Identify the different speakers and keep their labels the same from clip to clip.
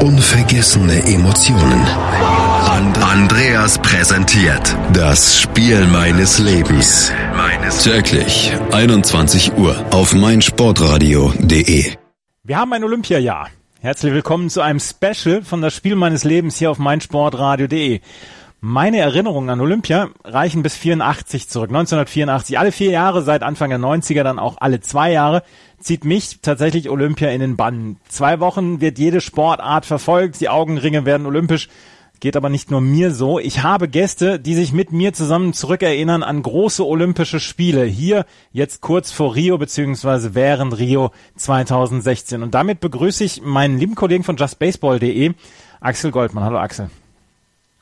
Speaker 1: Unvergessene Emotionen. And Andreas präsentiert das Spiel meines Lebens. Täglich 21 Uhr auf meinsportradio.de.
Speaker 2: Wir haben ein Olympiajahr. Herzlich willkommen zu einem Special von das Spiel meines Lebens hier auf meinsportradio.de. Meine Erinnerungen an Olympia reichen bis 84 zurück. 1984, alle vier Jahre seit Anfang der 90er, dann auch alle zwei Jahre, zieht mich tatsächlich Olympia in den Bann. Zwei Wochen wird jede Sportart verfolgt, die Augenringe werden olympisch. Geht aber nicht nur mir so. Ich habe Gäste, die sich mit mir zusammen zurückerinnern an große Olympische Spiele. Hier jetzt kurz vor Rio beziehungsweise während Rio 2016. Und damit begrüße ich meinen lieben Kollegen von justbaseball.de, Axel Goldmann. Hallo Axel.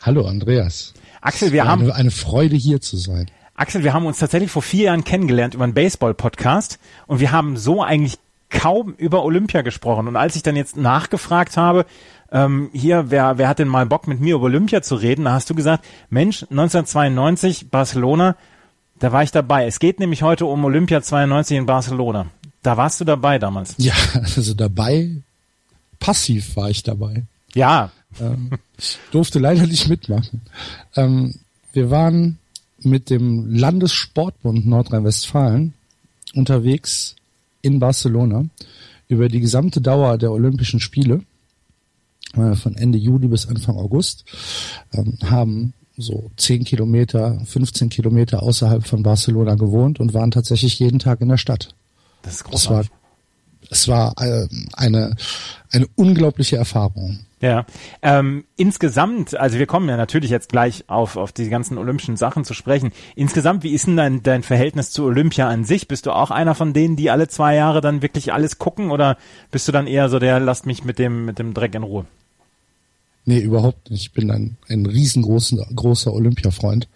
Speaker 3: Hallo Andreas.
Speaker 2: Axel, wir
Speaker 3: eine,
Speaker 2: haben
Speaker 3: eine Freude hier zu sein.
Speaker 2: Axel, wir haben uns tatsächlich vor vier Jahren kennengelernt über einen Baseball-Podcast und wir haben so eigentlich kaum über Olympia gesprochen. Und als ich dann jetzt nachgefragt habe, ähm, hier, wer, wer hat denn mal Bock mit mir über Olympia zu reden, da hast du gesagt, Mensch, 1992 Barcelona, da war ich dabei. Es geht nämlich heute um Olympia 92 in Barcelona. Da warst du dabei damals.
Speaker 3: Ja, also dabei, passiv war ich dabei.
Speaker 2: Ja,
Speaker 3: ähm, ich durfte leider nicht mitmachen. Ähm, wir waren mit dem Landessportbund Nordrhein-Westfalen unterwegs in Barcelona über die gesamte Dauer der Olympischen Spiele äh, von Ende Juli bis Anfang August ähm, haben so 10 Kilometer, 15 Kilometer außerhalb von Barcelona gewohnt und waren tatsächlich jeden Tag in der Stadt.
Speaker 2: Das ist großartig.
Speaker 3: Es war, es war äh, eine, eine unglaubliche Erfahrung.
Speaker 2: Ja, ähm, insgesamt, also wir kommen ja natürlich jetzt gleich auf, auf die ganzen olympischen Sachen zu sprechen. Insgesamt, wie ist denn dein, dein Verhältnis zu Olympia an sich? Bist du auch einer von denen, die alle zwei Jahre dann wirklich alles gucken oder bist du dann eher so der, lasst mich mit dem, mit dem Dreck in Ruhe?
Speaker 3: Nee, überhaupt nicht. Ich bin ein, ein riesengroßer großer Olympia-Freund.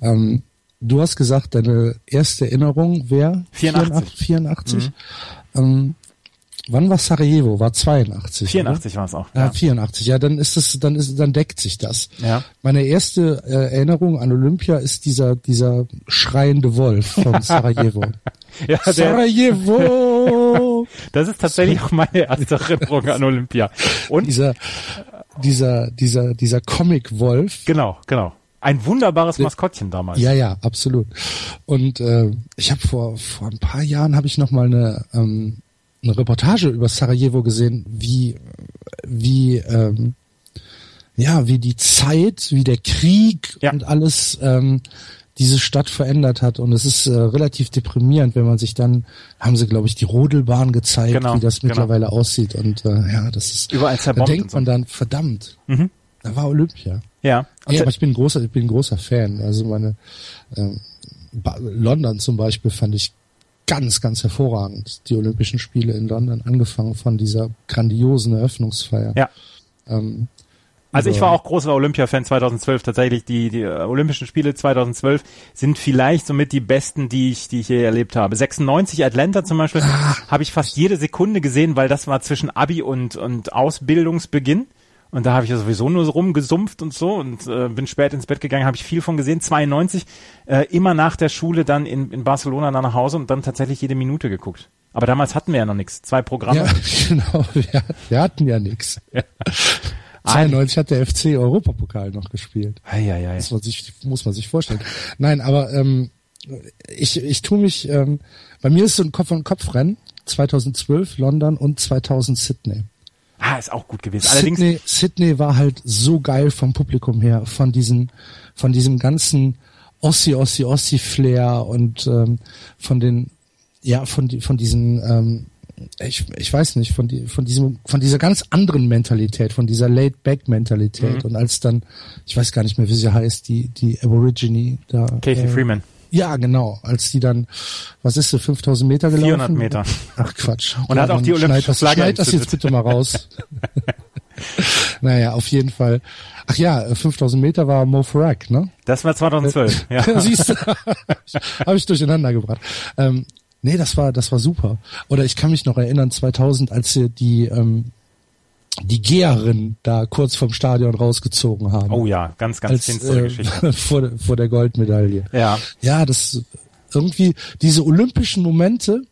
Speaker 3: Ähm, du hast gesagt, deine erste Erinnerung wäre
Speaker 2: 84.
Speaker 3: 84. Mhm. Ähm, Wann war Sarajevo? War 82.
Speaker 2: 84 war es auch.
Speaker 3: Ja. ja, 84. Ja, dann ist es, dann ist, dann deckt sich das.
Speaker 2: Ja.
Speaker 3: Meine erste äh, Erinnerung an Olympia ist dieser, dieser schreiende Wolf von Sarajevo.
Speaker 2: ja,
Speaker 3: Sarajevo!
Speaker 2: das ist tatsächlich auch meine erste Erinnerung an Olympia.
Speaker 3: Und dieser, dieser, dieser, dieser Comic-Wolf.
Speaker 2: Genau, genau. Ein wunderbares Maskottchen damals.
Speaker 3: Ja, ja, absolut. Und äh, ich habe vor vor ein paar Jahren habe ich noch mal eine ähm, eine Reportage über Sarajevo gesehen, wie wie ähm, ja wie die Zeit, wie der Krieg
Speaker 2: Ja.
Speaker 3: und alles ähm, diese Stadt verändert hat und es ist äh, relativ deprimierend, wenn man sich dann haben sie glaube ich die Rodelbahn gezeigt,
Speaker 2: Genau,
Speaker 3: wie das
Speaker 2: genau.
Speaker 3: mittlerweile aussieht und äh, ja, das ist
Speaker 2: Überall
Speaker 3: da
Speaker 2: zerbombt
Speaker 3: denkt
Speaker 2: so.
Speaker 3: man dann verdammt,
Speaker 2: Mhm.
Speaker 3: da war Olympia.
Speaker 2: Ja. Und
Speaker 3: Ja, aber ich bin ein großer, ich bin ein großer Fan. Also meine ähm, London zum Beispiel fand ich ganz, ganz hervorragend. Die Olympischen Spiele in London, angefangen von dieser grandiosen Eröffnungsfeier.
Speaker 2: Ja.
Speaker 3: Ähm,
Speaker 2: Also ich war auch großer Olympia-Fan 2012. Tatsächlich die, die äh, Olympischen Spiele 2012 sind vielleicht somit die besten, die ich, die ich je erlebt habe. 96 Atlanta zum Beispiel habe ich fast jede Sekunde gesehen, weil das war zwischen Abi und und Ausbildungsbeginn. Und da habe ich ja sowieso nur so rumgesumpft und so und äh, bin spät ins Bett gegangen, habe ich viel von gesehen. 92 äh, immer nach der Schule dann in, in Barcelona dann nach Hause und dann tatsächlich jede Minute geguckt. Aber damals hatten wir ja noch nichts. Zwei Programme.
Speaker 3: Ja, genau. Wir, wir hatten ja nichts. 92 hat der FC Europapokal noch gespielt.
Speaker 2: Eieiei.
Speaker 3: muss man sich, muss man sich vorstellen. Nein, aber ähm, ich, ich tue mich, ähm, bei mir ist so ein Kopf an Kopf Rennen. 2012 London und 2000 Sydney.
Speaker 2: Ah, ist auch gut gewesen. Allerdings
Speaker 3: Sydney, Sydney war halt so geil vom Publikum her, von diesen, von diesem ganzen Ossi, Ossi, Ossi Flair und ähm, von den, ja, von die, von diesen, ähm, ich, ich weiß nicht, von die, von diesem, von dieser ganz anderen Mentalität, von dieser Laid-Back-Mentalität. Und als dann, ich weiß gar nicht mehr, wie sie heißt, die, die Aborigine da.
Speaker 2: Casey
Speaker 3: äh,
Speaker 2: Freeman.
Speaker 3: Ja, genau. Als die dann, was ist sie, 5000 Meter gelaufen?
Speaker 2: 400 Meter.
Speaker 3: Ach Quatsch.
Speaker 2: Und hat auch die olympische
Speaker 3: schneid das,
Speaker 2: Flagge
Speaker 3: Schneid das jetzt bitte mal raus. naja, auf jeden Fall. Ach ja, 5000 Meter war Mo Farag, ne?
Speaker 2: Das war 2012, ja.
Speaker 3: Siehst du, habe ich durcheinander gebracht. Ähm, nee, das war, das war super. Oder ich kann mich noch erinnern, 2000, als sie die, ähm, die Geherin da kurz vom Stadion rausgezogen haben.
Speaker 2: Oh ja, ganz, ganz als, finstere äh, Geschichte.
Speaker 3: vor, vor der Goldmedaille.
Speaker 2: Ja.
Speaker 3: Ja, das irgendwie, diese olympischen Momente,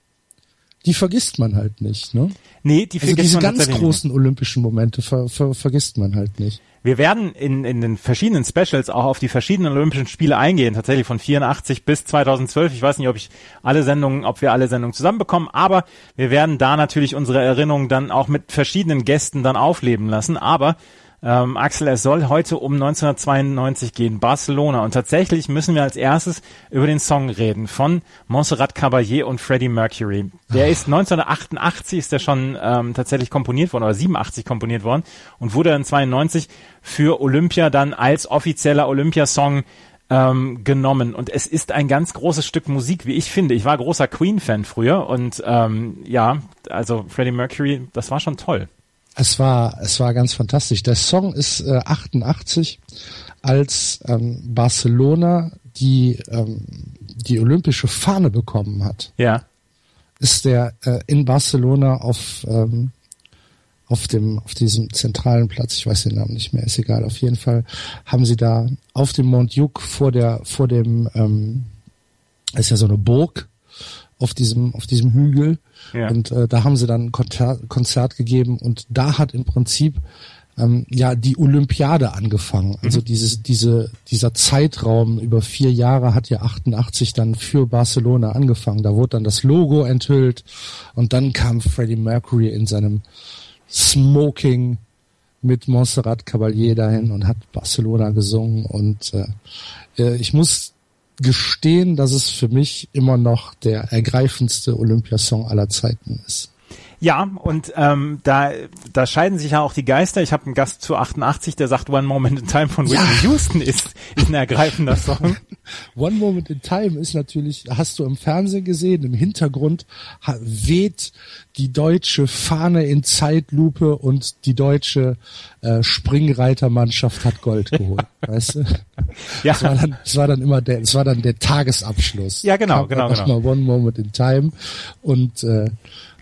Speaker 3: die vergisst man halt nicht, ne?
Speaker 2: Nee, die
Speaker 3: also
Speaker 2: vergisst
Speaker 3: diese
Speaker 2: man
Speaker 3: ganz großen nicht. olympischen Momente ver, ver, vergisst man halt nicht.
Speaker 2: Wir werden in, in den verschiedenen Specials auch auf die verschiedenen Olympischen Spiele eingehen, tatsächlich von 84 bis 2012. Ich weiß nicht, ob ich alle Sendungen, ob wir alle Sendungen zusammenbekommen, aber wir werden da natürlich unsere Erinnerungen dann auch mit verschiedenen Gästen dann aufleben lassen. Aber ähm, Axel, es soll heute um 1992 gehen, Barcelona. Und tatsächlich müssen wir als erstes über den Song reden von Montserrat Caballé und Freddie Mercury. Der ist 1988 ist der schon ähm, tatsächlich komponiert worden, oder 87 komponiert worden und wurde dann 92 für Olympia dann als offizieller Olympiasong ähm, genommen. Und es ist ein ganz großes Stück Musik, wie ich finde. Ich war großer Queen-Fan früher und ähm, ja, also Freddie Mercury, das war schon toll.
Speaker 3: Es war, es war ganz fantastisch. Der Song ist äh, 88, als ähm, Barcelona die ähm, die olympische Fahne bekommen hat.
Speaker 2: Ja.
Speaker 3: Ist der äh, in Barcelona auf ähm, auf dem auf diesem zentralen Platz, ich weiß den Namen nicht mehr, ist egal. Auf jeden Fall haben sie da auf dem Mont vor der vor dem ähm, ist ja so eine Burg auf diesem auf diesem Hügel ja. Und äh, da haben sie dann ein Konzert, Konzert gegeben und da hat im Prinzip ähm, ja die Olympiade angefangen. Also mhm. dieses, diese, dieser Zeitraum über vier Jahre hat ja 88 dann für Barcelona angefangen. Da wurde dann das Logo enthüllt und dann kam Freddie Mercury in seinem Smoking mit Montserrat Caballé dahin und hat Barcelona gesungen und äh, äh ich muss gestehen, dass es für mich immer noch der ergreifendste Olympiasong aller Zeiten ist.
Speaker 2: Ja, und ähm, da, da scheiden sich ja auch die Geister. Ich habe einen Gast zu 88, der sagt, One Moment in Time von Whitney ja. Houston ist, ist ein ergreifender Song.
Speaker 3: One Moment in Time ist natürlich, hast du im Fernsehen gesehen, im Hintergrund weht die deutsche Fahne in Zeitlupe und die deutsche äh, Springreitermannschaft hat Gold geholt. weißt du? Ja. Das war, dann, das war dann immer der, es war dann der Tagesabschluss.
Speaker 2: Ja, genau, Kam genau, genau.
Speaker 3: Mal One Moment in Time und äh,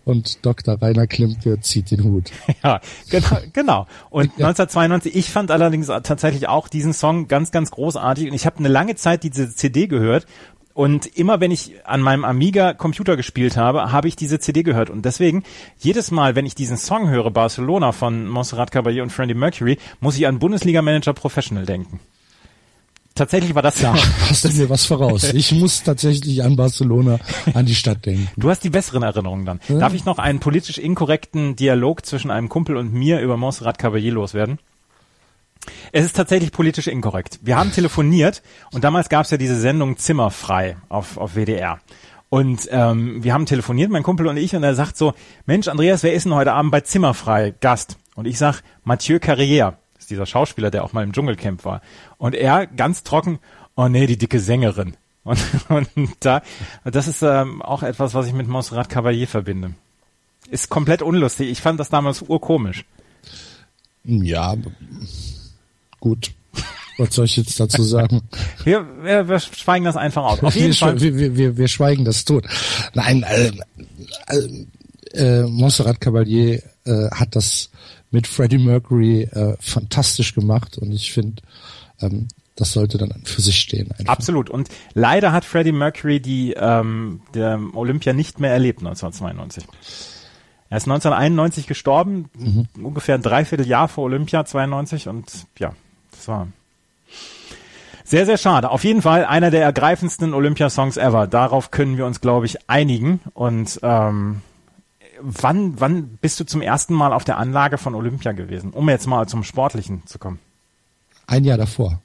Speaker 3: und Dr. Rainer Klimke zieht den Hut.
Speaker 2: Ja, genau. genau. Und ja. 1992, ich fand allerdings tatsächlich auch diesen Song ganz, ganz großartig. Und ich habe eine lange Zeit diese CD gehört. Und immer wenn ich an meinem Amiga Computer gespielt habe, habe ich diese CD gehört. Und deswegen, jedes Mal, wenn ich diesen Song höre, Barcelona von Montserrat Caballé und Freddie Mercury, muss ich an Bundesliga Manager Professional denken tatsächlich war das
Speaker 3: ja. Hast du mir was voraus? Ich muss tatsächlich an Barcelona, an die Stadt denken.
Speaker 2: Du hast die besseren Erinnerungen dann. Ja. Darf ich noch einen politisch inkorrekten Dialog zwischen einem Kumpel und mir über Montserrat Caballé loswerden? Es ist tatsächlich politisch inkorrekt. Wir haben telefoniert und damals gab es ja diese Sendung Zimmerfrei auf, auf WDR. Und ähm, wir haben telefoniert, mein Kumpel und ich, und er sagt so, Mensch, Andreas, wer ist denn heute Abend bei Zimmerfrei Gast? Und ich sag, Mathieu Carrière dieser Schauspieler, der auch mal im Dschungelcamp war. Und er ganz trocken, oh nee, die dicke Sängerin. Und, und da, das ist ähm, auch etwas, was ich mit Montserrat Caballé verbinde. Ist komplett unlustig. Ich fand das damals urkomisch.
Speaker 3: Ja, gut. Was soll ich jetzt dazu sagen?
Speaker 2: Wir, wir, wir schweigen das einfach aus. Auf jeden
Speaker 3: wir,
Speaker 2: Fall.
Speaker 3: Wir, wir, wir schweigen das tot. Nein, äh, äh, äh, Montserrat Caballé äh, hat das mit Freddie Mercury äh, fantastisch gemacht und ich finde, ähm, das sollte dann für sich stehen.
Speaker 2: Einfach. Absolut. Und leider hat Freddie Mercury die ähm, der Olympia nicht mehr erlebt 1992. Er ist 1991 gestorben, mhm. ungefähr ein Dreivierteljahr vor Olympia 92 und ja, das war sehr, sehr schade. Auf jeden Fall einer der ergreifendsten Olympia-Songs ever. Darauf können wir uns, glaube ich, einigen. Und ähm, wann, wann bist du zum ersten Mal auf der Anlage von Olympia gewesen? Um jetzt mal zum Sportlichen zu kommen.
Speaker 3: Ein Jahr davor.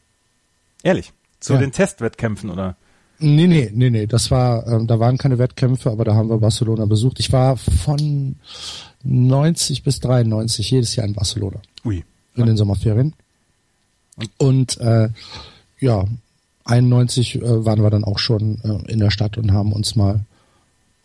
Speaker 2: Ehrlich? Zu ja. den Testwettkämpfen oder?
Speaker 3: Nee, nee, nee, nee. Das war, ähm, da waren keine Wettkämpfe, aber da haben wir Barcelona besucht. Ich war von 90 bis 93 jedes Jahr in Barcelona.
Speaker 2: Ui.
Speaker 3: In den Sommerferien. Und, Und äh, ja, 91 äh, waren wir dann auch schon äh, in der Stadt und haben uns mal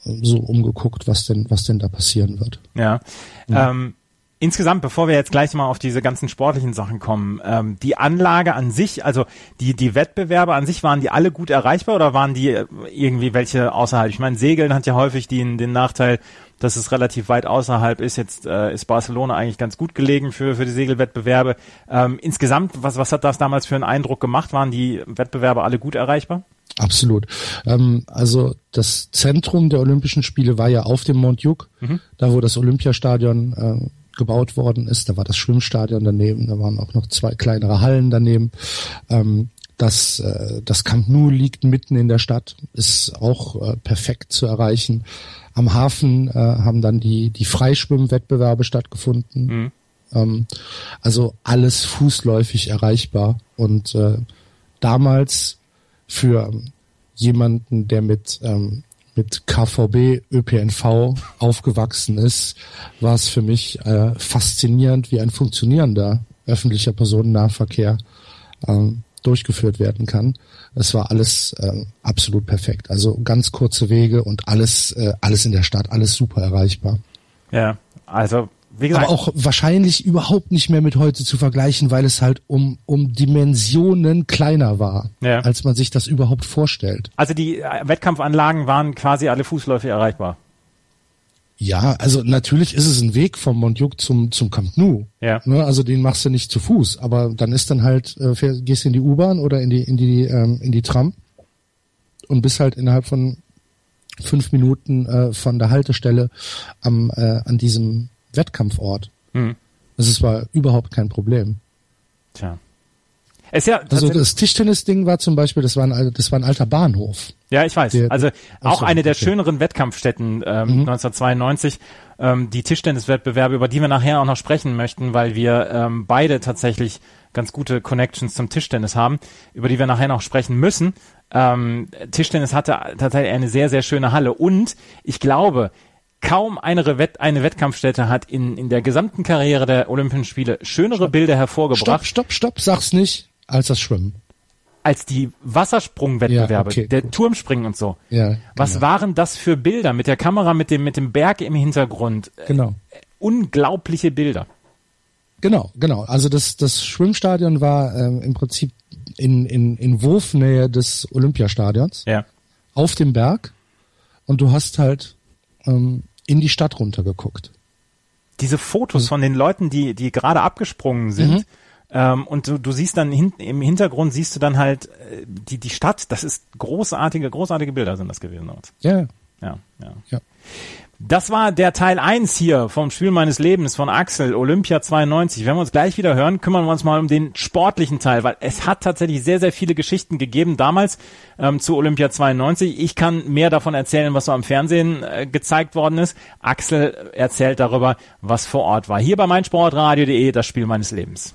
Speaker 3: so umgeguckt, was denn, was denn da passieren wird.
Speaker 2: Ja. ja. Ähm, Insgesamt, bevor wir jetzt gleich mal auf diese ganzen sportlichen Sachen kommen, ähm, die Anlage an sich, also die, die Wettbewerbe an sich, waren die alle gut erreichbar oder waren die äh, irgendwie welche außerhalb? Ich meine, Segeln hat ja häufig den, den Nachteil, dass es relativ weit außerhalb ist. Jetzt äh, ist Barcelona eigentlich ganz gut gelegen für, für die Segelwettbewerbe. Ähm, insgesamt, was, was hat das damals für einen Eindruck gemacht? Waren die Wettbewerbe alle gut erreichbar?
Speaker 3: Absolut. Ähm, also das Zentrum der Olympischen Spiele war ja auf dem Montjuic, mhm. da wo das Olympiastadion äh, gebaut worden ist. Da war das Schwimmstadion daneben, da waren auch noch zwei kleinere Hallen daneben. Ähm, das, äh, das Camp Nou liegt mitten in der Stadt, ist auch äh, perfekt zu erreichen. Am Hafen äh, haben dann die, die Freischwimmwettbewerbe stattgefunden. Mhm. Ähm, also alles fußläufig erreichbar. Und äh, damals für jemanden, der mit ähm, mit KVB, ÖPNV aufgewachsen ist, war es für mich äh, faszinierend, wie ein funktionierender öffentlicher Personennahverkehr ähm, durchgeführt werden kann. Es war alles äh, absolut perfekt. Also ganz kurze Wege und alles, äh, alles in der Stadt, alles super erreichbar.
Speaker 2: Ja, also
Speaker 3: gesagt, aber auch wahrscheinlich überhaupt nicht mehr mit heute zu vergleichen, weil es halt um, um Dimensionen kleiner war, ja. als man sich das überhaupt vorstellt.
Speaker 2: Also die äh, Wettkampfanlagen waren quasi alle Fußläufig erreichbar.
Speaker 3: Ja, also natürlich ist es ein Weg vom Montjuic zum zum Camp Nou. Ja. Ne, also den machst du nicht zu Fuß, aber dann ist dann halt äh, gehst in die U-Bahn oder in die in die ähm, in die Tram und bist halt innerhalb von fünf Minuten äh, von der Haltestelle am äh, an diesem Wettkampfort. Mhm. Das war überhaupt kein Problem.
Speaker 2: Tja.
Speaker 3: Es ja also das Tischtennis-Ding war zum Beispiel, das war ein, das war ein alter Bahnhof.
Speaker 2: Ja, ich weiß. Der, also auch so, eine der okay. schöneren Wettkampfstätten ähm, mhm. 1992. Ähm, die Tischtenniswettbewerbe, über die wir nachher auch noch sprechen möchten, weil wir ähm, beide tatsächlich ganz gute Connections zum Tischtennis haben, über die wir nachher noch sprechen müssen. Ähm, Tischtennis hatte tatsächlich eine sehr, sehr schöne Halle und ich glaube, kaum eine, Wett eine Wettkampfstätte hat in, in der gesamten Karriere der Olympischen Spiele schönere stopp. Bilder hervorgebracht.
Speaker 3: Stopp, stopp, stopp, sag's nicht, als das Schwimmen.
Speaker 2: Als die Wassersprungwettbewerbe, ja, okay, der gut. Turmspringen und so. Ja, genau. Was waren das für Bilder mit der Kamera, mit dem, mit dem Berg im Hintergrund?
Speaker 3: Genau.
Speaker 2: Äh, unglaubliche Bilder.
Speaker 3: Genau, genau. Also das, das Schwimmstadion war ähm, im Prinzip in, in, in Wurfnähe des Olympiastadions.
Speaker 2: Ja.
Speaker 3: Auf dem Berg. Und du hast halt ähm, in die Stadt runtergeguckt.
Speaker 2: Diese Fotos von den Leuten, die, die gerade abgesprungen sind, mhm. ähm, und du, du siehst dann hin, im Hintergrund siehst du dann halt äh, die, die Stadt, das ist großartige, großartige Bilder sind das gewesen.
Speaker 3: Ja.
Speaker 2: Ja, ja. ja. Das war der Teil eins hier vom Spiel meines Lebens von Axel, Olympia 92. Wenn wir uns gleich wieder hören, kümmern wir uns mal um den sportlichen Teil, weil es hat tatsächlich sehr, sehr viele Geschichten gegeben damals ähm, zu Olympia 92. Ich kann mehr davon erzählen, was so am Fernsehen äh, gezeigt worden ist. Axel erzählt darüber, was vor Ort war. Hier bei meinsportradio.de, das Spiel meines Lebens.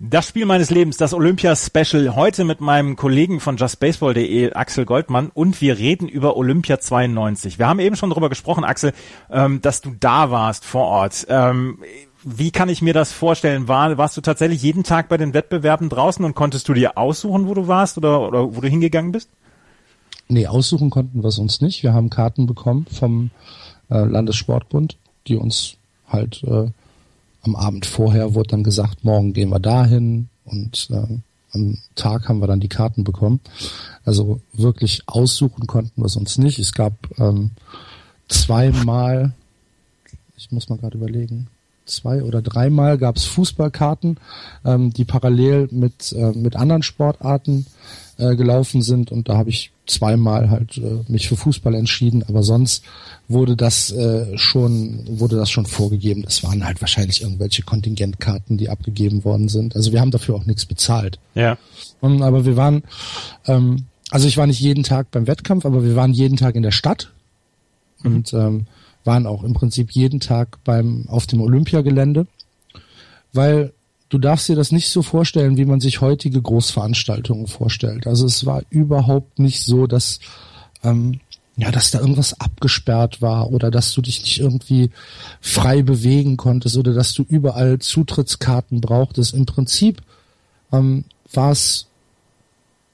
Speaker 2: Das Spiel meines Lebens, das Olympia-Special, heute mit meinem Kollegen von justbaseball.de, Axel Goldmann, und wir reden über Olympia 92. Wir haben eben schon darüber gesprochen, Axel, ähm, dass du da warst vor Ort. Ähm, wie kann ich mir das vorstellen? War, warst du tatsächlich jeden Tag bei den Wettbewerben draußen und konntest du dir aussuchen, wo du warst oder, oder wo du hingegangen bist?
Speaker 3: Nee, aussuchen konnten wir es uns nicht. Wir haben Karten bekommen vom äh, Landessportbund, die uns halt äh, am Abend vorher wurde dann gesagt, morgen gehen wir dahin und äh, am Tag haben wir dann die Karten bekommen. Also wirklich aussuchen konnten wir es uns nicht. Es gab ähm, zweimal, ich muss mal gerade überlegen, zwei oder dreimal gab es Fußballkarten, ähm, die parallel mit, äh, mit anderen Sportarten äh, gelaufen sind und da habe ich zweimal halt äh, mich für Fußball entschieden, aber sonst wurde das äh, schon wurde das schon vorgegeben. Das waren halt wahrscheinlich irgendwelche Kontingentkarten, die abgegeben worden sind. Also wir haben dafür auch nichts bezahlt.
Speaker 2: Ja.
Speaker 3: Und, aber wir waren ähm, also ich war nicht jeden Tag beim Wettkampf, aber wir waren jeden Tag in der Stadt mhm. und ähm, waren auch im Prinzip jeden Tag beim auf dem Olympiagelände, weil du darfst dir das nicht so vorstellen, wie man sich heutige Großveranstaltungen vorstellt. Also es war überhaupt nicht so, dass ähm, ja, dass da irgendwas abgesperrt war oder dass du dich nicht irgendwie frei bewegen konntest oder dass du überall Zutrittskarten brauchtest. Im Prinzip ähm, war es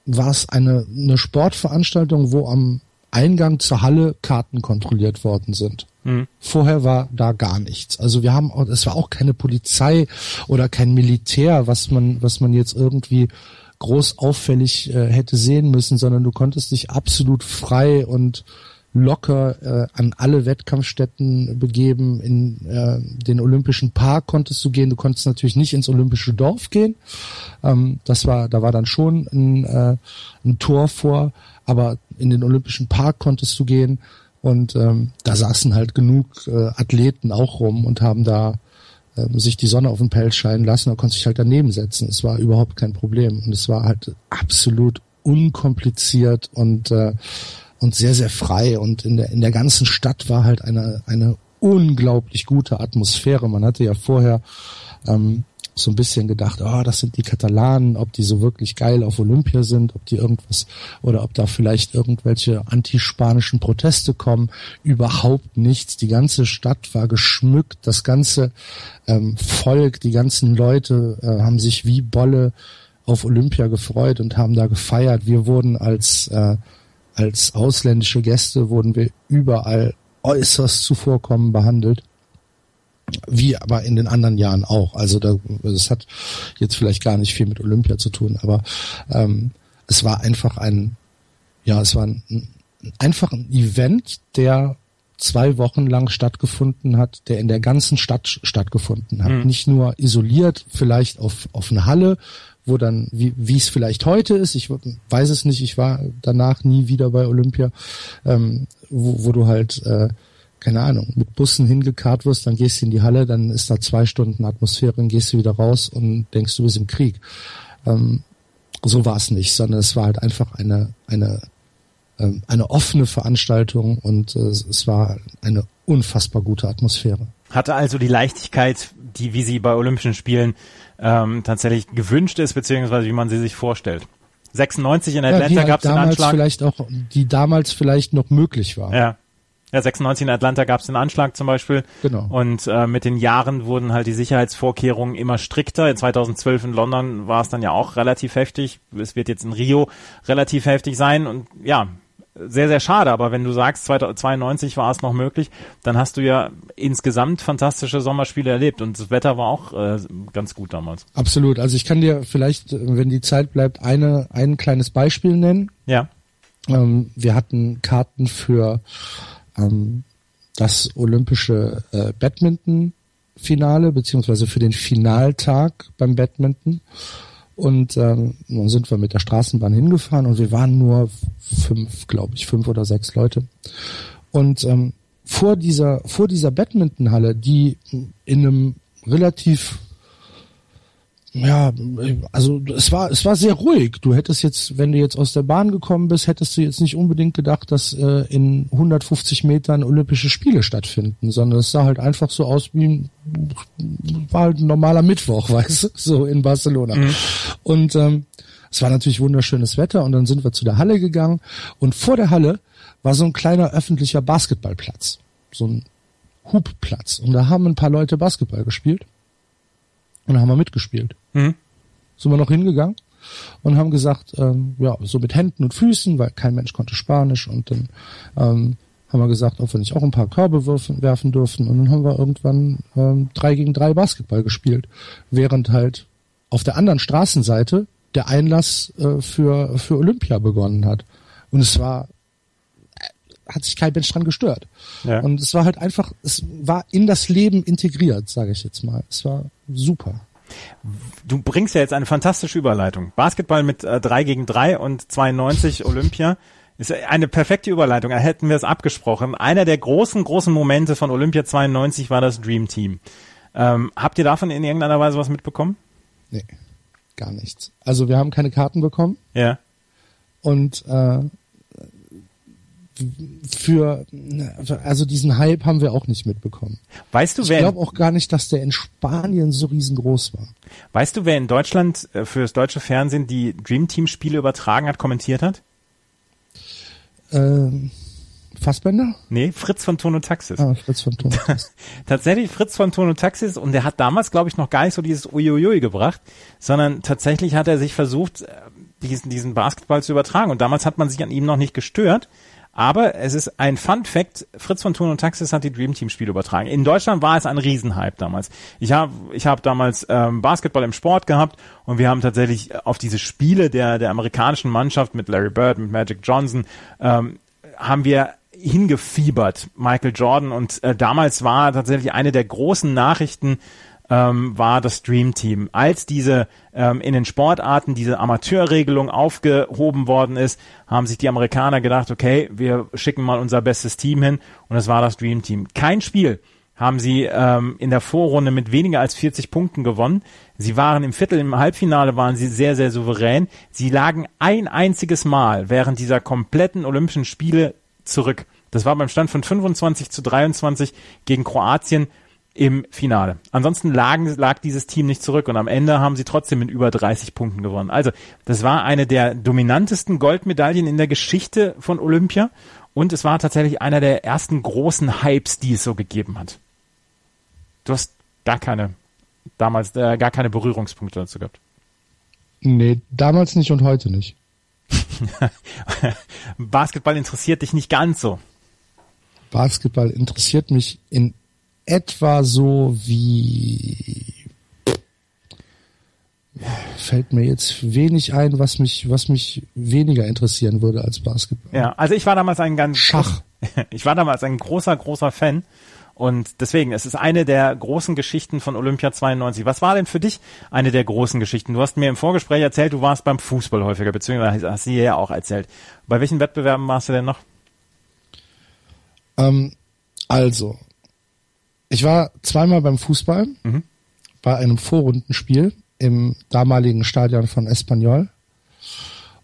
Speaker 3: war es eine, eine Sportveranstaltung, wo am Eingang zur Halle Karten kontrolliert worden sind. Mhm. Vorher war da gar nichts. Also wir haben, es war auch keine Polizei oder kein Militär, was man, was man jetzt irgendwie groß auffällig äh, hätte sehen müssen, sondern du konntest dich absolut frei und locker äh, an alle Wettkampfstätten begeben. In äh, den Olympischen Park konntest du gehen. Du konntest natürlich nicht ins Olympische Dorf gehen. Ähm, das war, da war dann schon ein, äh, ein Tor vor, aber in den Olympischen Park konntest du gehen. Und ähm, da saßen halt genug äh, Athleten auch rum und haben da äh, sich die Sonne auf den Pelz scheinen lassen. Da konnte sich halt daneben setzen. Es war überhaupt kein Problem. Und es war halt absolut unkompliziert und äh, und sehr, sehr frei. Und in der, in der ganzen Stadt war halt eine, eine unglaublich gute Atmosphäre. Man hatte ja vorher ähm, so ein bisschen gedacht, oh, das sind die Katalanen, ob die so wirklich geil auf Olympia sind, ob die irgendwas oder ob da vielleicht irgendwelche antispanischen Proteste kommen. Überhaupt nichts. Die ganze Stadt war geschmückt, das ganze ähm, Volk, die ganzen Leute äh, haben sich wie Bolle auf Olympia gefreut und haben da gefeiert. Wir wurden als äh, als ausländische Gäste wurden wir überall äußerst zuvorkommen behandelt. Wie aber in den anderen Jahren auch. Also da, das hat jetzt vielleicht gar nicht viel mit Olympia zu tun, aber ähm, es war einfach ein, ja, es war ein, einfach ein Event, der zwei Wochen lang stattgefunden hat, der in der ganzen Stadt stattgefunden hat. Mhm. Nicht nur isoliert, vielleicht auf, auf eine Halle, wo dann, wie, wie es vielleicht heute ist, ich weiß es nicht, ich war danach nie wieder bei Olympia, ähm, wo, wo du halt, äh, keine Ahnung, mit Bussen hingekarrt wirst, dann gehst du in die Halle, dann ist da zwei Stunden Atmosphäre, dann gehst du wieder raus und denkst, du bist im Krieg. Ähm, so war es nicht, sondern es war halt einfach eine, eine, ähm, eine offene Veranstaltung und äh, es war eine unfassbar gute Atmosphäre.
Speaker 2: Hatte also die Leichtigkeit, die, wie sie bei Olympischen Spielen ähm, tatsächlich gewünscht ist, beziehungsweise wie man sie sich vorstellt. 96 in Atlanta ja, gab es den Anschlag.
Speaker 3: Vielleicht auch, die damals vielleicht noch möglich war.
Speaker 2: Ja. Ja, 96 in Atlanta gab es den Anschlag zum Beispiel.
Speaker 3: Genau.
Speaker 2: Und äh, mit den Jahren wurden halt die Sicherheitsvorkehrungen immer strikter. In 2012 in London war es dann ja auch relativ heftig. Es wird jetzt in Rio relativ heftig sein. Und ja, sehr, sehr schade, aber wenn du sagst, 92 war es noch möglich, dann hast du ja insgesamt fantastische Sommerspiele erlebt und das Wetter war auch äh, ganz gut damals.
Speaker 3: Absolut. Also ich kann dir vielleicht, wenn die Zeit bleibt, eine, ein kleines Beispiel nennen.
Speaker 2: Ja.
Speaker 3: Ähm, wir hatten Karten für ähm, das olympische äh, Badminton-Finale, beziehungsweise für den Finaltag beim Badminton. Und ähm, dann sind wir mit der Straßenbahn hingefahren und wir waren nur fünf, glaube ich, fünf oder sechs Leute. Und ähm, vor dieser vor dieser Badmintonhalle, die in einem relativ ja, also es war es war sehr ruhig. Du hättest jetzt, wenn du jetzt aus der Bahn gekommen bist, hättest du jetzt nicht unbedingt gedacht, dass äh, in 150 Metern Olympische Spiele stattfinden, sondern es sah halt einfach so aus wie ein, war halt ein normaler Mittwoch, weißt du, so in Barcelona. Mhm. Und ähm, es war natürlich wunderschönes Wetter und dann sind wir zu der Halle gegangen und vor der Halle war so ein kleiner öffentlicher Basketballplatz, so ein Hubplatz und da haben ein paar Leute Basketball gespielt und da haben wir mitgespielt. Mhm. Sind wir noch hingegangen und haben gesagt, ähm, ja, so mit Händen und Füßen, weil kein Mensch konnte Spanisch und dann ähm, haben wir gesagt, ob wir nicht auch ein paar Körbe werfen, werfen dürfen und dann haben wir irgendwann ähm, drei gegen drei Basketball gespielt, während halt auf der anderen Straßenseite der Einlass äh, für, für Olympia begonnen hat. Und es war, hat sich kein Mensch dran gestört. Ja. Und es war halt einfach, es war in das Leben integriert, sage ich jetzt mal. Es war super.
Speaker 2: Du bringst ja jetzt eine fantastische Überleitung. Basketball mit äh, 3 gegen 3 und 92 Olympia ist eine perfekte Überleitung. Da hätten wir es abgesprochen. Einer der großen, großen Momente von Olympia 92 war das Dream Team. Ähm, habt ihr davon in irgendeiner Weise was mitbekommen?
Speaker 3: Nee, gar nichts. Also wir haben keine Karten bekommen.
Speaker 2: Ja.
Speaker 3: Und äh, für, also diesen Hype haben wir auch nicht mitbekommen.
Speaker 2: Weißt du,
Speaker 3: Ich
Speaker 2: wer,
Speaker 3: glaube auch gar nicht, dass der in Spanien so riesengroß war.
Speaker 2: weißt du, wer in Deutschland äh, für das deutsche Fernsehen die Dream Team Spiele übertragen hat, kommentiert hat?
Speaker 3: Ähm, Fassbender?
Speaker 2: Nee, Fritz von Tono Taxis.
Speaker 3: Ah, Fritz von Thun.
Speaker 2: Tatsächlich Fritz von Tono Taxis und der hat damals, glaube ich, noch gar nicht so dieses Uiuiui gebracht, sondern tatsächlich hat er sich versucht, äh, diesen, diesen Basketball zu übertragen und damals hat man sich an ihm noch nicht gestört. Aber es ist ein Fun Fact, Fritz von Thun und Taxis hat die Dream Team Spiele übertragen. In Deutschland war es ein Riesenhype damals. Ich habe ich hab damals ähm, Basketball im Sport gehabt und wir haben tatsächlich auf diese Spiele der, der amerikanischen Mannschaft mit Larry Bird, mit Magic Johnson, ähm, haben wir hingefiebert, Michael Jordan. Und äh, damals war tatsächlich eine der großen Nachrichten, ähm, war das Dream Team. Als diese ähm, in den Sportarten diese Amateurregelung aufgehoben worden ist, haben sich die Amerikaner gedacht, okay, wir schicken mal unser bestes Team hin und es war das Dream Team. Kein Spiel haben sie ähm, in der Vorrunde mit weniger als 40 Punkten gewonnen. Sie waren im Viertel, im Halbfinale waren sie sehr, sehr souverän. Sie lagen ein einziges Mal während dieser kompletten Olympischen Spiele zurück. Das war beim Stand von 25 zu 23 gegen Kroatien im Finale. Ansonsten lagen, lag dieses Team nicht zurück und am Ende haben sie trotzdem mit über 30 Punkten gewonnen. Also das war eine der dominantesten Goldmedaillen in der Geschichte von Olympia und es war tatsächlich einer der ersten großen Hypes, die es so gegeben hat. Du hast gar keine, damals äh, gar keine Berührungspunkte dazu gehabt.
Speaker 3: Nee, damals nicht und heute nicht.
Speaker 2: Basketball interessiert dich nicht ganz so.
Speaker 3: Basketball interessiert mich in etwa so wie fällt mir jetzt wenig ein, was mich, was mich weniger interessieren würde als Basketball.
Speaker 2: Ja, also ich war damals ein ganz
Speaker 3: Schach.
Speaker 2: Ich war damals ein großer, großer Fan. Und deswegen, es ist eine der großen Geschichten von Olympia 92. Was war denn für dich eine der großen Geschichten? Du hast mir im Vorgespräch erzählt, du warst beim Fußball häufiger, beziehungsweise hast du ja auch erzählt. Bei welchen Wettbewerben warst du denn noch?
Speaker 3: Ähm, also, ich war zweimal beim Fußball,
Speaker 2: Mhm.
Speaker 3: bei einem Vorrundenspiel im damaligen Stadion von Espanyol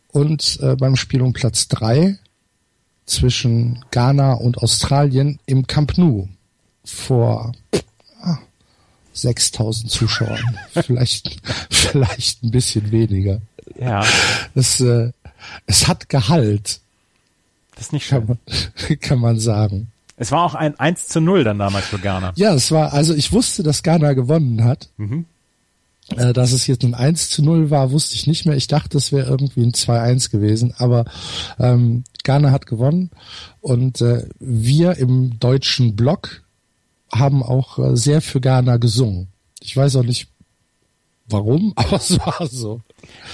Speaker 3: und äh, beim Spiel um Platz drei zwischen Ghana und Australien im Camp Nou vor ah, 6000 Zuschauern. vielleicht, vielleicht ein bisschen weniger.
Speaker 2: Ja,
Speaker 3: Es, äh, es hat Gehalt,
Speaker 2: das ist nicht
Speaker 3: kann
Speaker 2: schön.
Speaker 3: man, kann man sagen.
Speaker 2: Es war auch ein 1 zu 0 dann damals für Ghana.
Speaker 3: Ja, es war, also ich wusste, dass Ghana gewonnen hat. Äh, dass es jetzt ein 1 zu 0 war, wusste ich nicht mehr. Ich dachte, es wäre irgendwie ein 2-1 gewesen, aber ähm, Ghana hat gewonnen und äh, wir im deutschen Block haben auch äh, sehr für Ghana gesungen. Ich weiß auch nicht warum, aber es war so.